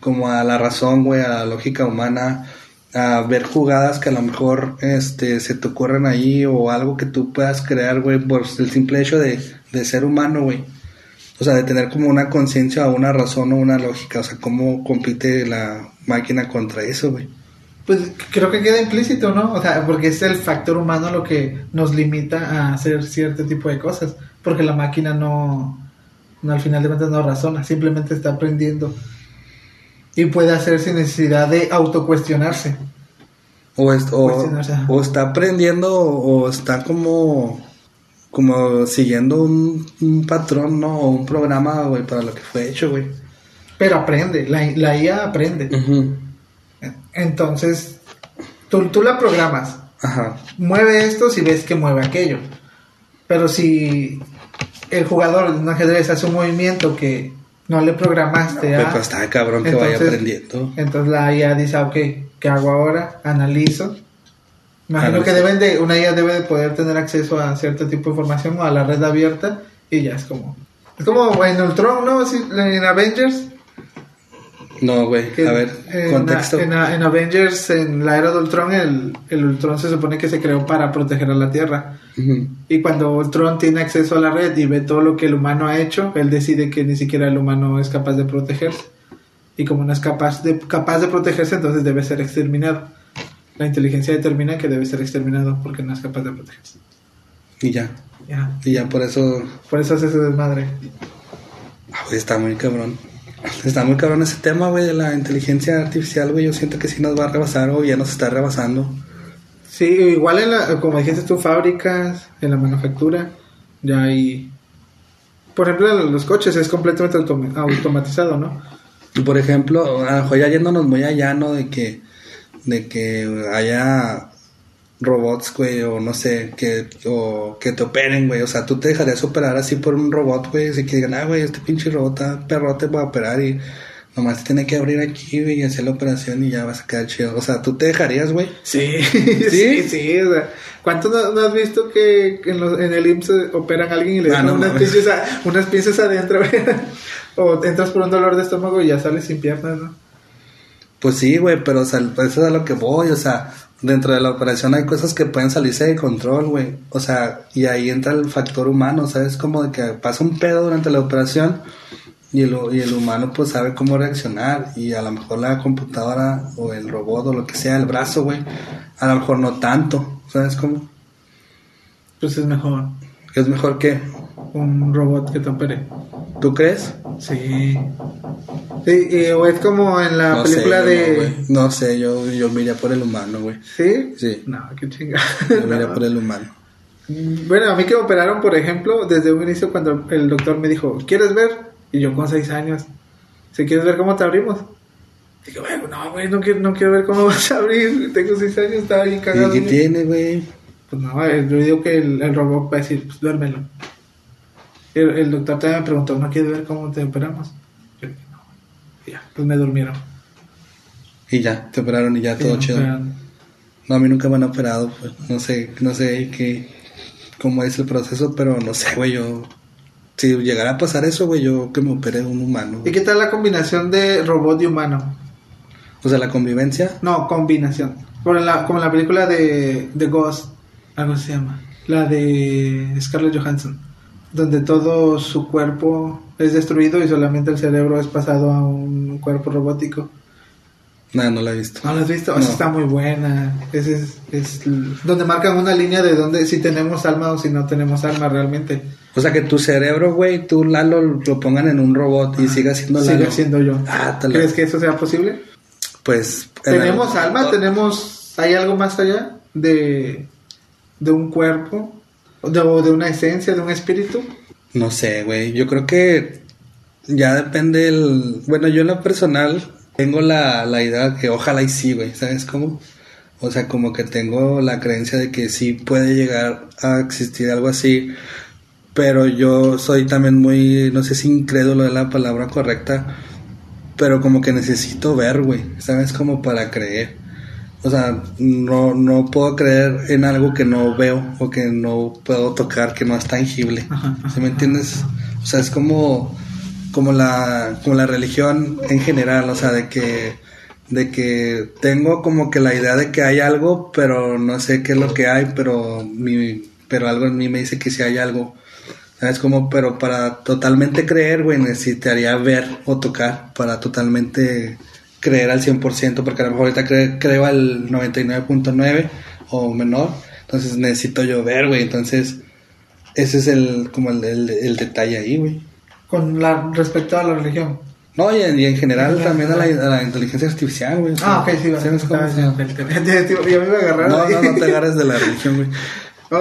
Como a la razón, güey, a la lógica humana, a ver jugadas que a lo mejor este, se te ocurren ahí o algo que tú puedas crear, güey, por el simple hecho de, de ser humano, güey. O sea, de tener como una conciencia o una razón o una lógica. O sea, ¿cómo compite la máquina contra eso, güey? Pues creo que queda implícito, ¿no? O sea, porque es el factor humano lo que nos limita a hacer cierto tipo de cosas. Porque la máquina no, no al final de cuentas no razona, simplemente está aprendiendo. Y puede hacer sin necesidad de autocuestionarse. O, es, o, o está aprendiendo o está como como siguiendo un, patrón, ¿no? O un programa, güey, para lo que fue hecho, güey. Pero aprende, la, la IA aprende. Entonces, tú, tú, la programas. Ajá. Mueve esto si ves que mueve aquello. Pero si el jugador de un ajedrez hace un movimiento que no le programaste no, pues está cabrón que vaya aprendiendo. Entonces la IA dice, ok, ¿qué hago ahora? Analizo Imagino que deben de, una IA debe de poder tener acceso a cierto tipo de información o a la red abierta y ya es como... Es como en Ultron, ¿no? En Avengers. No, güey, a ver, contexto. En, Avengers, en la era de Ultron, el, el, Ultron se supone que se creó para proteger a la Tierra. Y cuando Ultron tiene acceso a la red y ve todo lo que el humano ha hecho, él decide que ni siquiera el humano es capaz de protegerse. Y como no es capaz de, capaz de protegerse, entonces debe ser exterminado la inteligencia determina que debe ser exterminado porque no es capaz de protegerse. Y ya. Ya. Y ya por eso. Por eso hace ese desmadre. Ah, está muy cabrón. Está muy cabrón ese tema, güey, de la inteligencia artificial, güey. Yo siento que sí nos va a rebasar o ya nos está rebasando. Sí, igual en la, como dijiste tú, fábricas, en la manufactura, ya hay. Por ejemplo, en los coches es completamente automatizado, ¿no? Y por ejemplo, a lo mejor ya yéndonos muy allá, ¿no? De que de que haya robots, güey, o no sé, que, o que te operen, güey. O sea, tú te dejarías operar así por un robot, güey. Si que digan, ah, güey, este pinche robot está perrote va a operar y nomás te tiene que abrir aquí, güey, y hacer la operación y ya vas a quedar chido. O sea, ¿tú te dejarías, güey? Sí, sí, sí, o sea, ¿cuánto no, has visto que en, los, en el IMSS operan a alguien y le dan ah, unas, piezas, unas piezas adentro, güey? o entras por un dolor de estómago y ya sales sin piernas, ¿no? Pues sí, güey, pero o sea, eso es a lo que voy, o sea, dentro de la operación hay cosas que pueden salirse de control, güey. O sea, y ahí entra el factor humano, ¿sabes? Como de que pasa un pedo durante la operación y el, y el humano pues sabe cómo reaccionar y a lo mejor la computadora o el robot o lo que sea, el brazo, güey, a lo mejor no tanto, ¿sabes cómo? Pues es mejor. ¿Es mejor que? Un robot que te opere. ¿Tú crees? Sí. Sí, o es como en la película de... No, sé, yo, yo miré por el humano, güey. ¿Sí? Sí. No, qué chingada. Yo miré por el humano. Mm, bueno, a mí que me operaron, por ejemplo, desde un inicio cuando el doctor me dijo, ¿quieres ver? Y yo con seis años, si quieres ver cómo te abrimos. Digo, bueno, no, güey, no quiero, no quiero ver cómo vas a abrir. Tengo seis años, estaba bien cagado. ¿Y qué tiene, güey? Pues no, yo digo que el, el robot va a decir, pues duérmelo. El, el doctor también me preguntó, ¿no quieres ver cómo te operamos? ya, pues me durmieron. Y ya, te operaron y ya todo chido. No, a mí nunca me han operado, pues no sé, no sé qué, cómo es el proceso, pero no sé, güey, yo... Si llegara a pasar eso, güey, yo que me opere un humano. ¿Y qué tal la combinación de robot y humano? O sea, la convivencia. No, combinación. Como en la, como la película de, de Ghost, algo se llama. La de Scarlett Johansson donde todo su cuerpo es destruido y solamente el cerebro es pasado a un cuerpo robótico. No, no la he visto. ¿No la has visto? No. Está muy buena. Ese es, es l- donde marcan una línea de donde si tenemos alma o si no tenemos alma realmente. O sea, que tu cerebro, güey, tú, Lalo, lo pongan en un robot y siga siendo Lalo. Sigue siendo yo. Ah, te ¿Crees que eso sea posible? Pues... en ¿Tenemos alma? ¿Tenemos... ¿Hay algo más allá de, de un cuerpo? De, ¿O de una esencia, de un espíritu? No sé, güey. Yo creo que ya depende el... Bueno, yo en lo personal tengo la, la idea que ojalá y sí, güey. ¿Sabes cómo? O sea, como que tengo la creencia de que sí puede llegar a existir algo así. Pero yo soy también muy, no sé si incrédulo es la palabra correcta, pero como que necesito ver, güey. ¿Sabes? Como para creer. O sea, no, no puedo creer en algo que no veo o que no puedo tocar, que no es tangible. ¿Sí me entiendes? O sea, es como, como, la, como la religión en general, o sea, de que, de que tengo como que la idea de que hay algo, pero no sé qué es lo que hay, pero, mi, pero algo en mí me dice que sí hay algo. ¿Sabes? Como, pero para totalmente creer, güey, necesitaría ver o tocar para totalmente creer al 100%, porque a lo mejor ahorita cre- creo al 99.9 o menor, entonces necesito yo ver, güey, entonces ese es el, como el, el- el detalle ahí, güey. Con la, respecto a la religión. No, y en, y en general también a la, a inteligencia artificial, güey. Ah, ok, sí, va. Ah, ya, ok, ok. Ya me iba a agarrar. No, no, no te agarres de la religión, güey.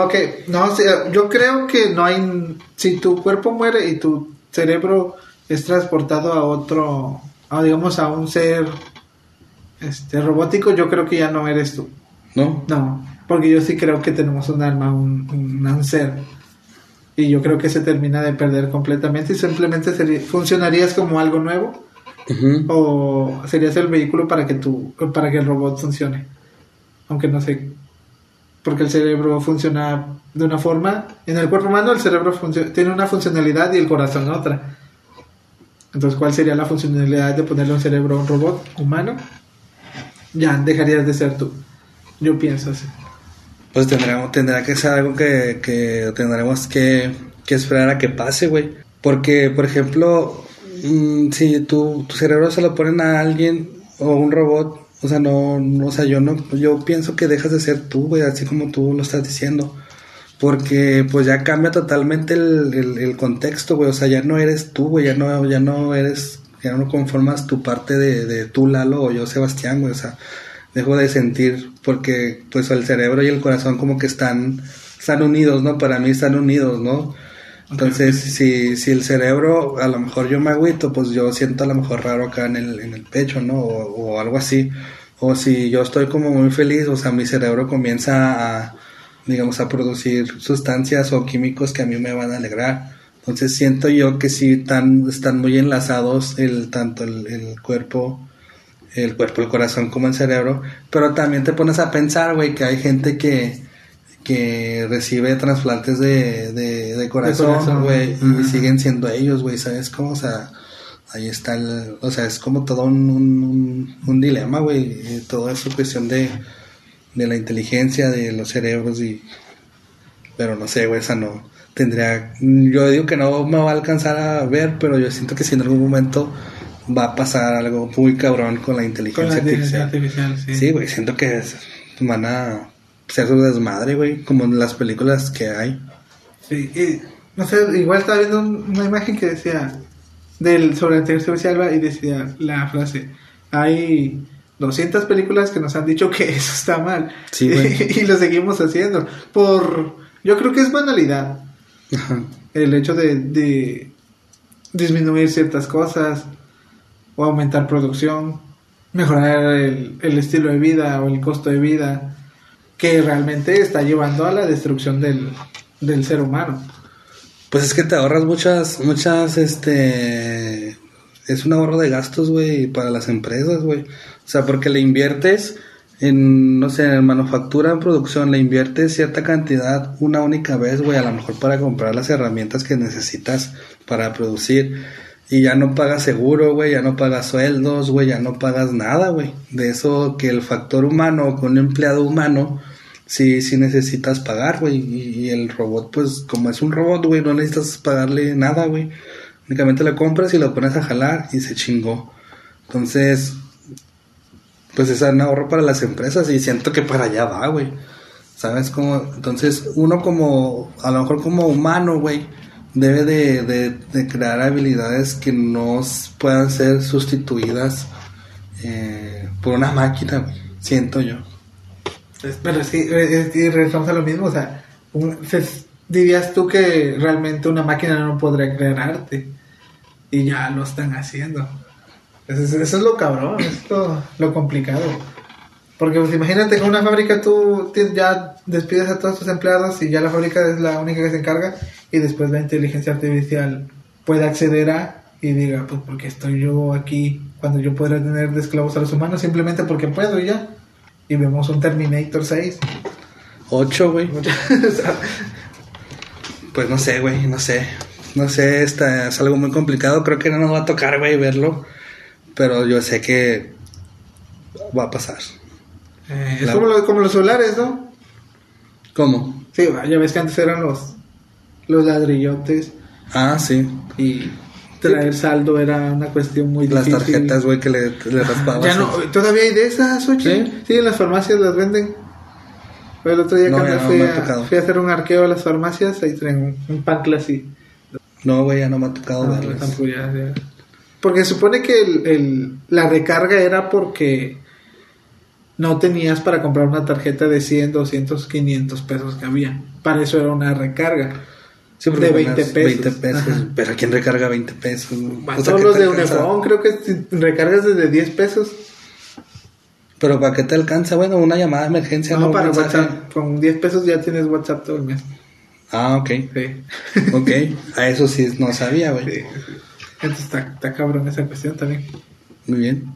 Ok, no, sí, yo creo que no hay... Si tu cuerpo muere y tu cerebro es transportado a otro, a, digamos, a un ser este, robótico, yo creo que ya no eres tú. ¿No? No, porque yo sí creo que tenemos un alma, un, un, un ser. Y yo creo que se termina de perder completamente y simplemente sería- funcionarías como algo nuevo o serías el vehículo para que tu, para que el robot funcione. Aunque no sé, porque el cerebro funciona de una forma, en el cuerpo humano el cerebro tiene una funcionalidad y el corazón otra. Entonces, ¿cuál sería la funcionalidad de ponerle un cerebro a un robot humano? Ya dejarías de ser tú. Yo pienso así. Pues tendremos, tendrá que ser algo que, que tendremos que, que esperar a que pase, güey. Porque, por ejemplo, mm, si tu, tu cerebro se lo ponen a alguien o un robot, o sea, no, no, o sea, yo no, yo pienso que dejas de ser tú, güey, así como tú lo estás diciendo. Porque pues ya cambia totalmente el, el, el contexto, güey. O sea, ya no eres tú, güey. Ya no, ya no eres, ya no conformas tu parte de, de tú, Lalo, o yo, Sebastián, güey. O sea, dejo de sentir porque pues el cerebro y el corazón como que están, están unidos, ¿no? Para mí están unidos, ¿no? Entonces, si, si el cerebro, a lo mejor yo me agüito, pues yo siento a lo mejor raro acá en el, en el pecho, ¿no? O, o algo así. O si yo estoy como muy feliz, o sea, mi cerebro comienza a, digamos, a producir sustancias o químicos que a mí me van a alegrar. Entonces siento yo que sí están, están muy enlazados el, tanto el, el cuerpo, el cuerpo, el corazón como el cerebro. Pero también te pones a pensar, güey, que hay gente que, que recibe trasplantes de, de, de corazón, güey, y Ajá. siguen siendo ellos, güey, ¿sabes cómo? O sea, ahí está el, o sea, es como todo un, un, un- dilema, güey, todo eso cuestión de, de la inteligencia, de los cerebros y, pero no sé, güey, esa no, tendría, yo digo que no me va a alcanzar a ver, pero yo siento que si en algún momento va a pasar algo muy cabrón con la Con inteligencia la inteligencia artificial. artificial, sí. Sí, güey, siento que es- van a ser su desmadre, güey, como en las películas que hay. Sí, y, no sé, igual estaba viendo un- una imagen que decía del sobre la inteligencia artificial y decía la frase, hay 200 películas que nos han dicho que eso está mal Sí, y, lo seguimos haciendo por yo creo que es banalidad Ajá. el hecho de, de disminuir ciertas cosas o aumentar producción, mejorar el, el estilo de vida o el costo de vida que realmente está llevando a la destrucción del, del ser humano. Pues es que te ahorras muchas, muchas, este, es un ahorro de gastos, güey, para las empresas, güey. O sea, porque le inviertes en, no sé, en manufactura, en producción, le inviertes cierta cantidad una única vez, güey, a lo mejor para comprar las herramientas que necesitas para producir. Y ya no pagas seguro, güey, ya no pagas sueldos, güey, ya no pagas nada, güey. De eso que el factor humano, con un empleado humano, sí, sí necesitas pagar, güey. Y, y el robot, pues, como es un robot, güey, no necesitas pagarle nada, güey. Únicamente lo compras y lo pones a jalar y se chingó. Entonces, pues es un ahorro para las empresas y siento que para allá va, güey. ¿Sabes cómo? Entonces, uno como, a lo mejor como humano, güey, debe de, de, crear habilidades que no puedan ser sustituidas eh, por una máquina, güey, siento yo. Pero es que, eh, es regresamos a lo mismo, o sea, un- dirías tú que realmente una máquina no podría crear arte y ya lo están haciendo. Eso es, eso es lo cabrón, es lo, lo complicado. Porque pues, imagínate que una fábrica tú ya despides a todos tus empleados y ya la fábrica es la única que se encarga y después la inteligencia artificial puede acceder a y diga, pues porque estoy yo aquí cuando yo podría tener de esclavos a los humanos simplemente porque puedo y ya. Y vemos un Terminator 6. Ocho, güey. O sea, Pues no sé, güey, no sé. No sé, esta es algo muy complicado. Creo que no nos va a tocar, güey, verlo. Pero yo sé que va a pasar. eh, es como, lo- como los solares, ¿no? ¿Cómo? Sí, ya ves que antes eran los, los ladrillotes Ah, sí. y traer saldo era una cuestión muy Las difícil. tarjetas, güey, que le, le raspabas. Ya no, todavía hay de esas, oye. ¿Sí? Sí, en las farmacias las venden. El otro día No, fui, a, tocado. fui a hacer un arqueo a las farmacias, ahí traen un, un pan así. No, güey, ya no me ha tocado No, verlas. tampoco ya- ya. Porque se supone que el, el- la recarga era porque no tenías para comprar una tarjeta de 100, 200, 500 pesos que había. Para eso era una recarga. De ponías 20 pesos. 20 pesos. Ajá. Pero ¿quién recarga 20 pesos? Para O sea, todos ¿qué los de alcanza? Unifón, creo que recargas desde 10 pesos. Pero ¿para qué te alcanza? Bueno, una llamada de emergencia. No, un para mensaje. WhatsApp. Con 10 pesos ya tienes WhatsApp todo el mes. Ah, ok. Sí. Ok. A eso sí no sabía, güey. Sí. Entonces está, está cabrón esa cuestión también. Muy bien.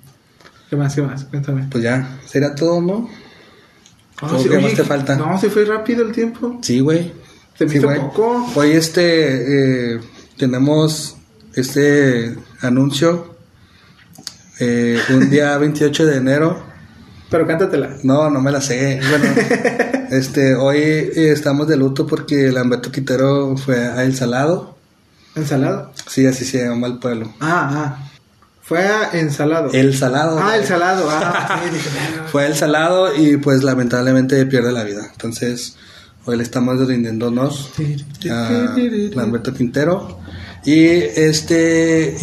¿Qué más? ¿Qué más? Cuéntame. Pues ya, ¿será todo, no? ¿Cómo sí, que oye, más te falta? No, si fue rápido el tiempo. Sí, güey. Se Sí, güey. poco. Hoy este eh, tenemos este anuncio eh, un día 28 de enero. Pero cántatela. No, no me la sé. Bueno, este hoy eh, estamos de luto porque Lamberto Quintero fue a El Salado. ¿Ensalado? Sí, así se llama el pueblo. Ah, ah. Fue a ensalado. El Salado. Ah, el salado. Ah, sí. Fue El Salado y pues lamentablemente pierde la vida. Entonces hoy le estamos rindiéndonos a Lamberto Quintero. Y este,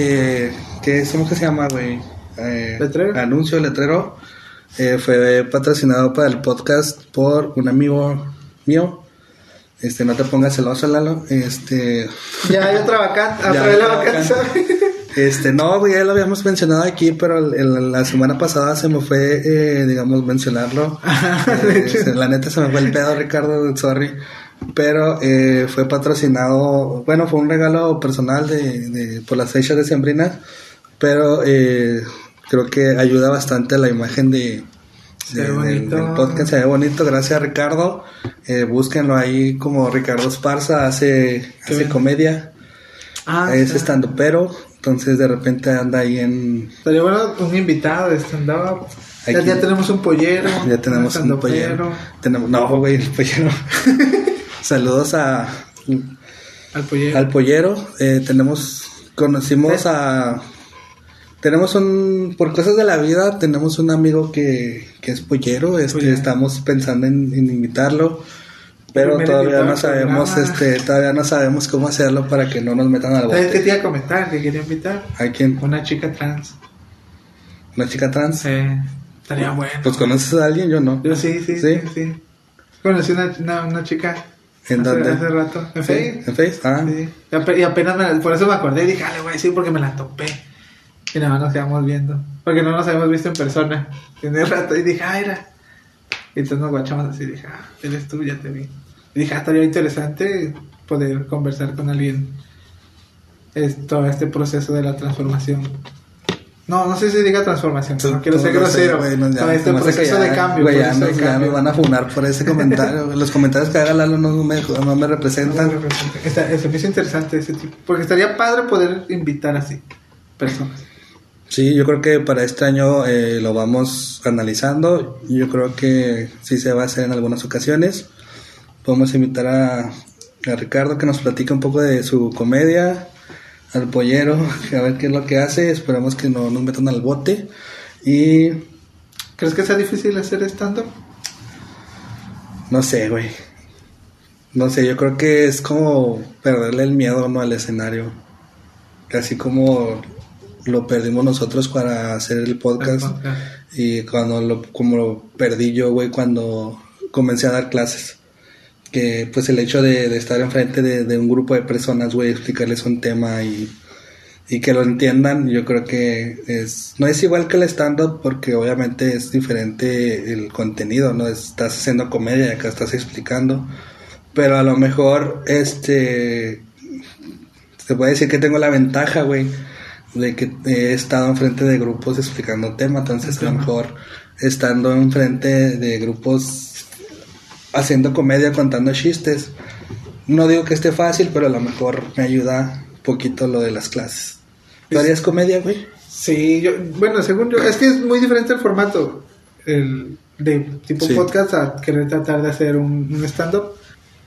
eh, ¿qué, ¿cómo que se llama, güey? Eh, ¿Letrero? Anuncio, letrero. eh, fue patrocinado para el podcast por un amigo mío. Este, no te pongas celoso, Lalo. Este, Ya hay otra vacante. Otra vez la vacante. este, no, güey, ya lo habíamos mencionado aquí, pero el- el- la semana pasada se me fue, eh, digamos, mencionarlo. Eh, se- la neta se me fue el pedo, Ricardo, sorry. Pero eh, fue patrocinado, bueno, fue un regalo personal de, de- por las fechas de Sembrina, pero eh, creo que ayuda bastante a la imagen de, Se ve del podcast. Se ve bonito, gracias Ricardo. Eh, búsquenlo ahí como Ricardo Esparza, hace, hace bien. comedia Ah, es estando pero entonces de repente anda ahí en Estaría bueno un invitado de stand-up. Ya, ya tenemos un pollero. ya tenemos un pollero tenemos no güey el pollero saludos a Al pollero. al pollero Eh, tenemos conocimos a tenemos un por cosas de la vida tenemos un amigo que, que es pollero este estamos pensando en, en invitarlo pero todavía no sabemos programa. este todavía no sabemos cómo hacerlo para que no nos metan al ¿Sabes qué bote te iba a comentar? Que quería invitar. ¿a quién? Una chica trans. ¿una chica trans? Eh, estaría bueno. Pues conoces a alguien, yo no. Yo sí, sí, ¿Sí? sí. sí. Conocí una, una, una chica. ¿En hace, dónde? Hace rato. En ¿Sí? Facebook. ¿En Face? Ah, Sí. Y ape- Y apenas me la- por eso me acordé y dije, ah, le voy a decir porque me la topé. Y nada más nos quedamos viendo. Porque no nos habíamos visto en persona. Tiene rato. Y dije, ah, era. Y entonces nos guachamos así. Dije, ah, eres tú, ya te vi. Y dije, ah, estaría interesante poder conversar con alguien. Es todo este proceso de la transformación. No, no sé si diga transformación. No quiero ser Tú no sé, grosero. güey, no, este me proceso ya, de cambio. güey, ya, nos, de ya cambio. nos van a funar por ese comentario. Los comentarios que haga Lalo no me, no me representan. Está, se me hizo interesante ese tipo. Porque estaría padre poder invitar así personas. Sí, yo creo que para este año eh, lo vamos analizando. Yo creo que sí se va a hacer en algunas ocasiones. Podemos invitar a, Ricardo que nos platique un poco de su comedia, al pollero, a ver qué es lo que hace. Esperamos que no nos metan al bote. Y ¿Qué ¿Crees que sea difícil hacer stand-up? No sé, güey. No sé, yo creo que es como perderle el miedo ¿no? al escenario. Casi como lo perdimos nosotros para hacer el podcast. El podcast. Y cuando lo, como lo perdí yo, güey, cuando comencé a dar clases. Que pues el hecho de, de estar enfrente de, de un grupo de personas, güey, explicarles un tema y, y que lo entiendan, yo creo que es no es igual que el stand-up porque obviamente es diferente el contenido, ¿no? Estás haciendo comedia y acá estás explicando. Pero a lo mejor, este, se puede decir que tengo la ventaja, güey, de que he estado enfrente de grupos explicando temas, entonces a lo mejor estando enfrente de grupos haciendo comedia, contando chistes, no digo que esté fácil, pero a lo mejor me ayuda un poquito lo de las clases. ¿Tú harías comedia, güey? Sí, yo, bueno, según yo, es que es muy diferente el formato el de tipo Sí. podcast a querer tratar de hacer un, un stand-up,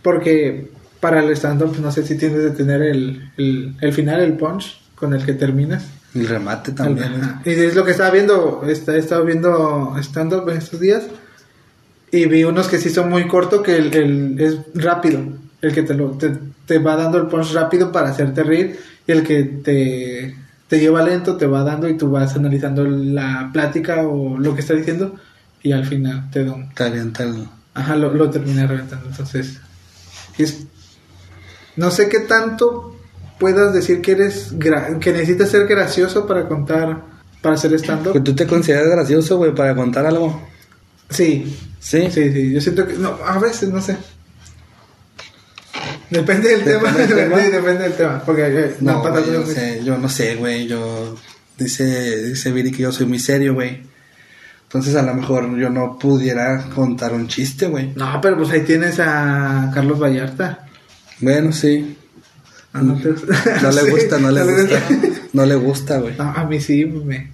porque para el stand-up no sé si tienes de tener el, el, el final, el punch con el que terminas. El remate también. Y es lo que estaba viendo, está- he estado viendo stand-up en estos días y vi unos que sí son muy cortos, que el, el- es rápido, el que te, lo, te, te va dando el punch rápido para hacerte reír y el que te, te lleva lento te va dando y tú vas analizando la plática o lo que está diciendo y al final te da un... Te Ajá, lo, lo terminé reventando. Entonces, es, no sé qué tanto puedas decir que eres gra- que necesitas ser gracioso para contar, para hacer stand-up. ¿Tú te consideras gracioso, güey, para contar algo? Sí, ¿Sí? sí, sí. Yo siento que, no, a veces, no sé. Depende del tema, Depende del tema. sí, depende del tema. Porque eh, No, pata güey, yo, muy- sé, yo no sé, güey. Yo. Dice, dice Viri que yo soy muy serio, güey. Entonces a lo mejor yo no pudiera contar un chiste, güey. No, pero pues ahí tienes a Carlos Vallarta. Bueno, sí. Ah, no, te- No le gusta, no le gusta. No le gusta, güey. No, a mí sí, me,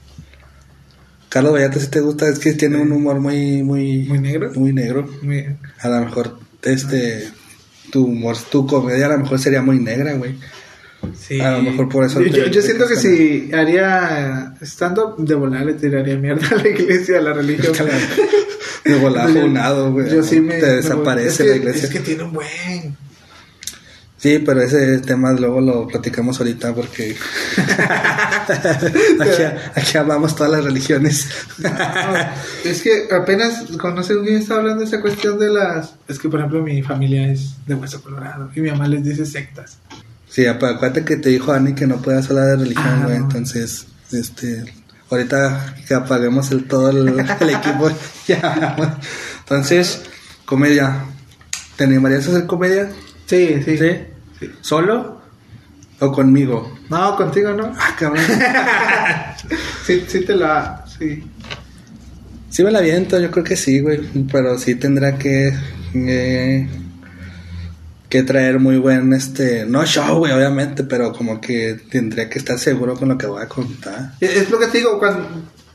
Carlos Vallarta sí te gusta, es que tiene un humor muy, muy, muy negro. muy negro. A lo mejor, este, tu humor, tu comedia a lo mejor sería muy negra, güey. Sí. A lo mejor por eso Yo, siento que si haría stand-up, de volar le tiraría mierda a la iglesia, a la religión. De Yo- funado, güey. Yo sí me. Te desaparece es que- la iglesia. Es que tiene un buen. Sí, pero ese tema luego lo platicamos ahorita porque aquí, aquí hablamos todas las religiones. No, es que apenas conoces bien estaba hablando de esa cuestión de las. Es que, por ejemplo, mi familia es de hueso colorado y mi mamá les dice sectas. Sí, acuérdate que te dijo Ani que no puedas hablar de religión, Ah, güey. no. Entonces, este, ahorita que apaguemos el, todo el, el equipo, ya. Entonces, comedia. ¿Te animarías a hacer comedia? Sí, sí. ¿Sí? ¿Solo? ¿O conmigo? No, contigo no. Ah, cabrón. Sí, sí te la. Sí. Sí me la aviento, yo creo que sí, güey. Pero sí tendrá que... eh, que traer muy buen, este... No show, güey, obviamente, pero como que tendría que estar seguro con lo que voy a contar. Es es lo que te digo, cuando,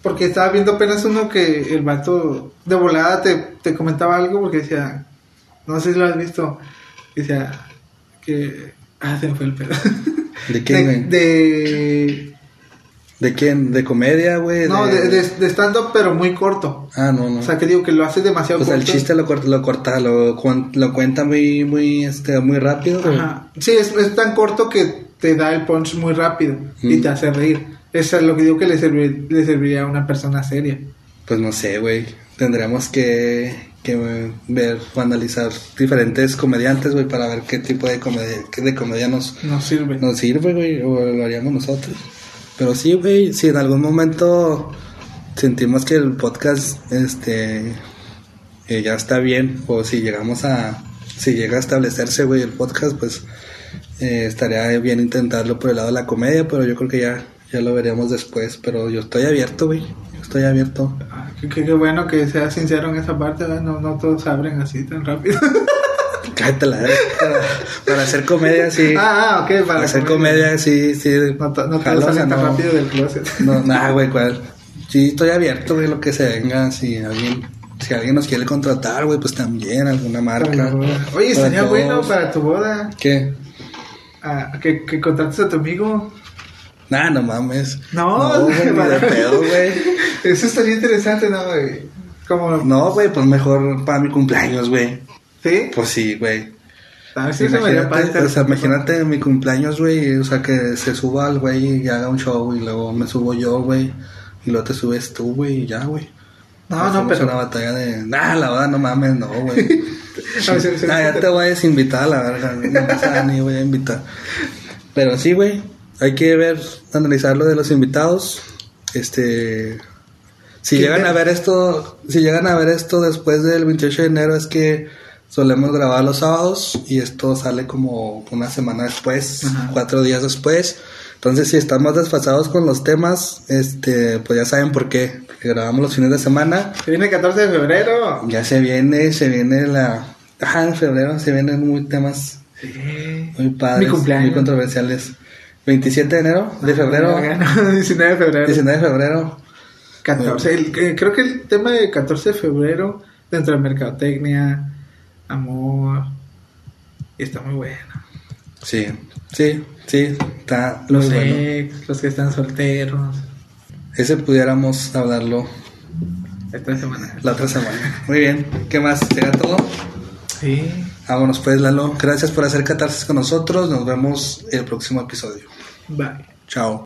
porque estaba viendo apenas uno que el vato de volada te, te comentaba algo porque decía, no sé si lo has visto, decía que... Ah, se me fue el pedo. ¿De quién, De, güey? de- ¿De quién? ¿De comedia, güey? no, de, de, de stand-up, pero muy corto. Ah, no, no. O sea, que digo que lo hace demasiado o sea, el corto. chiste lo corta, lo corta, lo, lo cuenta muy, muy, este, muy rápido. Ajá. Sí, es, es tan corto que te da el punch muy rápido y Mm. te hace reír. Eso es lo que digo que le, servir- le serviría a una persona seria. Pues no sé, güey. Tendríamos que, que ver o analizar diferentes comediantes, güey, para ver qué tipo de comedia, qué de comedia nos, No sirve. nos sirve, güey, o lo haríamos nosotros. Pero sí, güey, si en algún momento sentimos que el podcast, este, eh, ya está bien, o si llegamos a, si llega a establecerse, güey, el podcast, pues eh, estaría bien intentarlo por el lado de la comedia, pero yo creo que ya, ya lo veremos después. Pero yo estoy abierto, güey, estoy abierto. Ah, qué, bueno que sea sincero en esa parte, no, no todos abren así tan rápido. Cállate la verga. para, para hacer comedia, sí. ah, ah, ok, para para hacer comedia, sí, sí. No, to- no tan no- rápido del closet. No, nada, güey, cuál. Sí, estoy abierto, güey, lo que se venga. Si alguien, si alguien nos quiere contratar, güey, pues también, alguna marca. Oye, sería bueno para tu boda ¿Qué? ah, que, que contrates a tu amigo. Nah, no mames. No, no güey, ni de pedo, güey. Eso estaría interesante, ¿no? güey? Como, No, güey, pues mejor para mi cumpleaños, güey. ¿Sí? Pues sí, güey. A ver si se me dio para Imagínate, o sea, imagínate mi cumpleaños, güey, o sea, que se suba el güey y haga un show y luego me subo yo, güey, y luego te subes tú, güey, y ya, güey. No, no, pero. una batalla de, nah, la verdad, no mames, no, güey. Si- nah, ya te voy a desinvitar, la verdad, no pasa ni voy a invitar. Pero sí, güey, hay que ver, analizar lo de los invitados, este... Si ¿Quién llegan a ver esto, si llegan a ver esto después del 28 de enero es que solemos grabar los sábados y esto sale como una semana después, Ajá. cuatro días después. Entonces, si estamos desfasados con los temas, este, pues ya saben por qué. Que grabamos los fines de semana. Se viene el 14 de febrero. Ya se viene, se viene la... Ajá, en febrero se vienen muy temas Sí. muy padres, muy controversiales. 27 de enero, de febrero, No, 19 de febrero. 19 de febrero. 14. el- eh, creo que el tema de 14 de febrero, dentro de mercadotecnia, amor, está muy bueno. Sí, sí, sí, está Los muy bueno. los que están solteros, Ese pudiéramos hablarlo esta semana. la otra semana. Muy bien, ¿qué más? ¿Será todo? Sí. Vámonos pues, Lalo. Gracias por hacer catarsis con nosotros. Nos vemos el próximo episodio. Bye. Chao.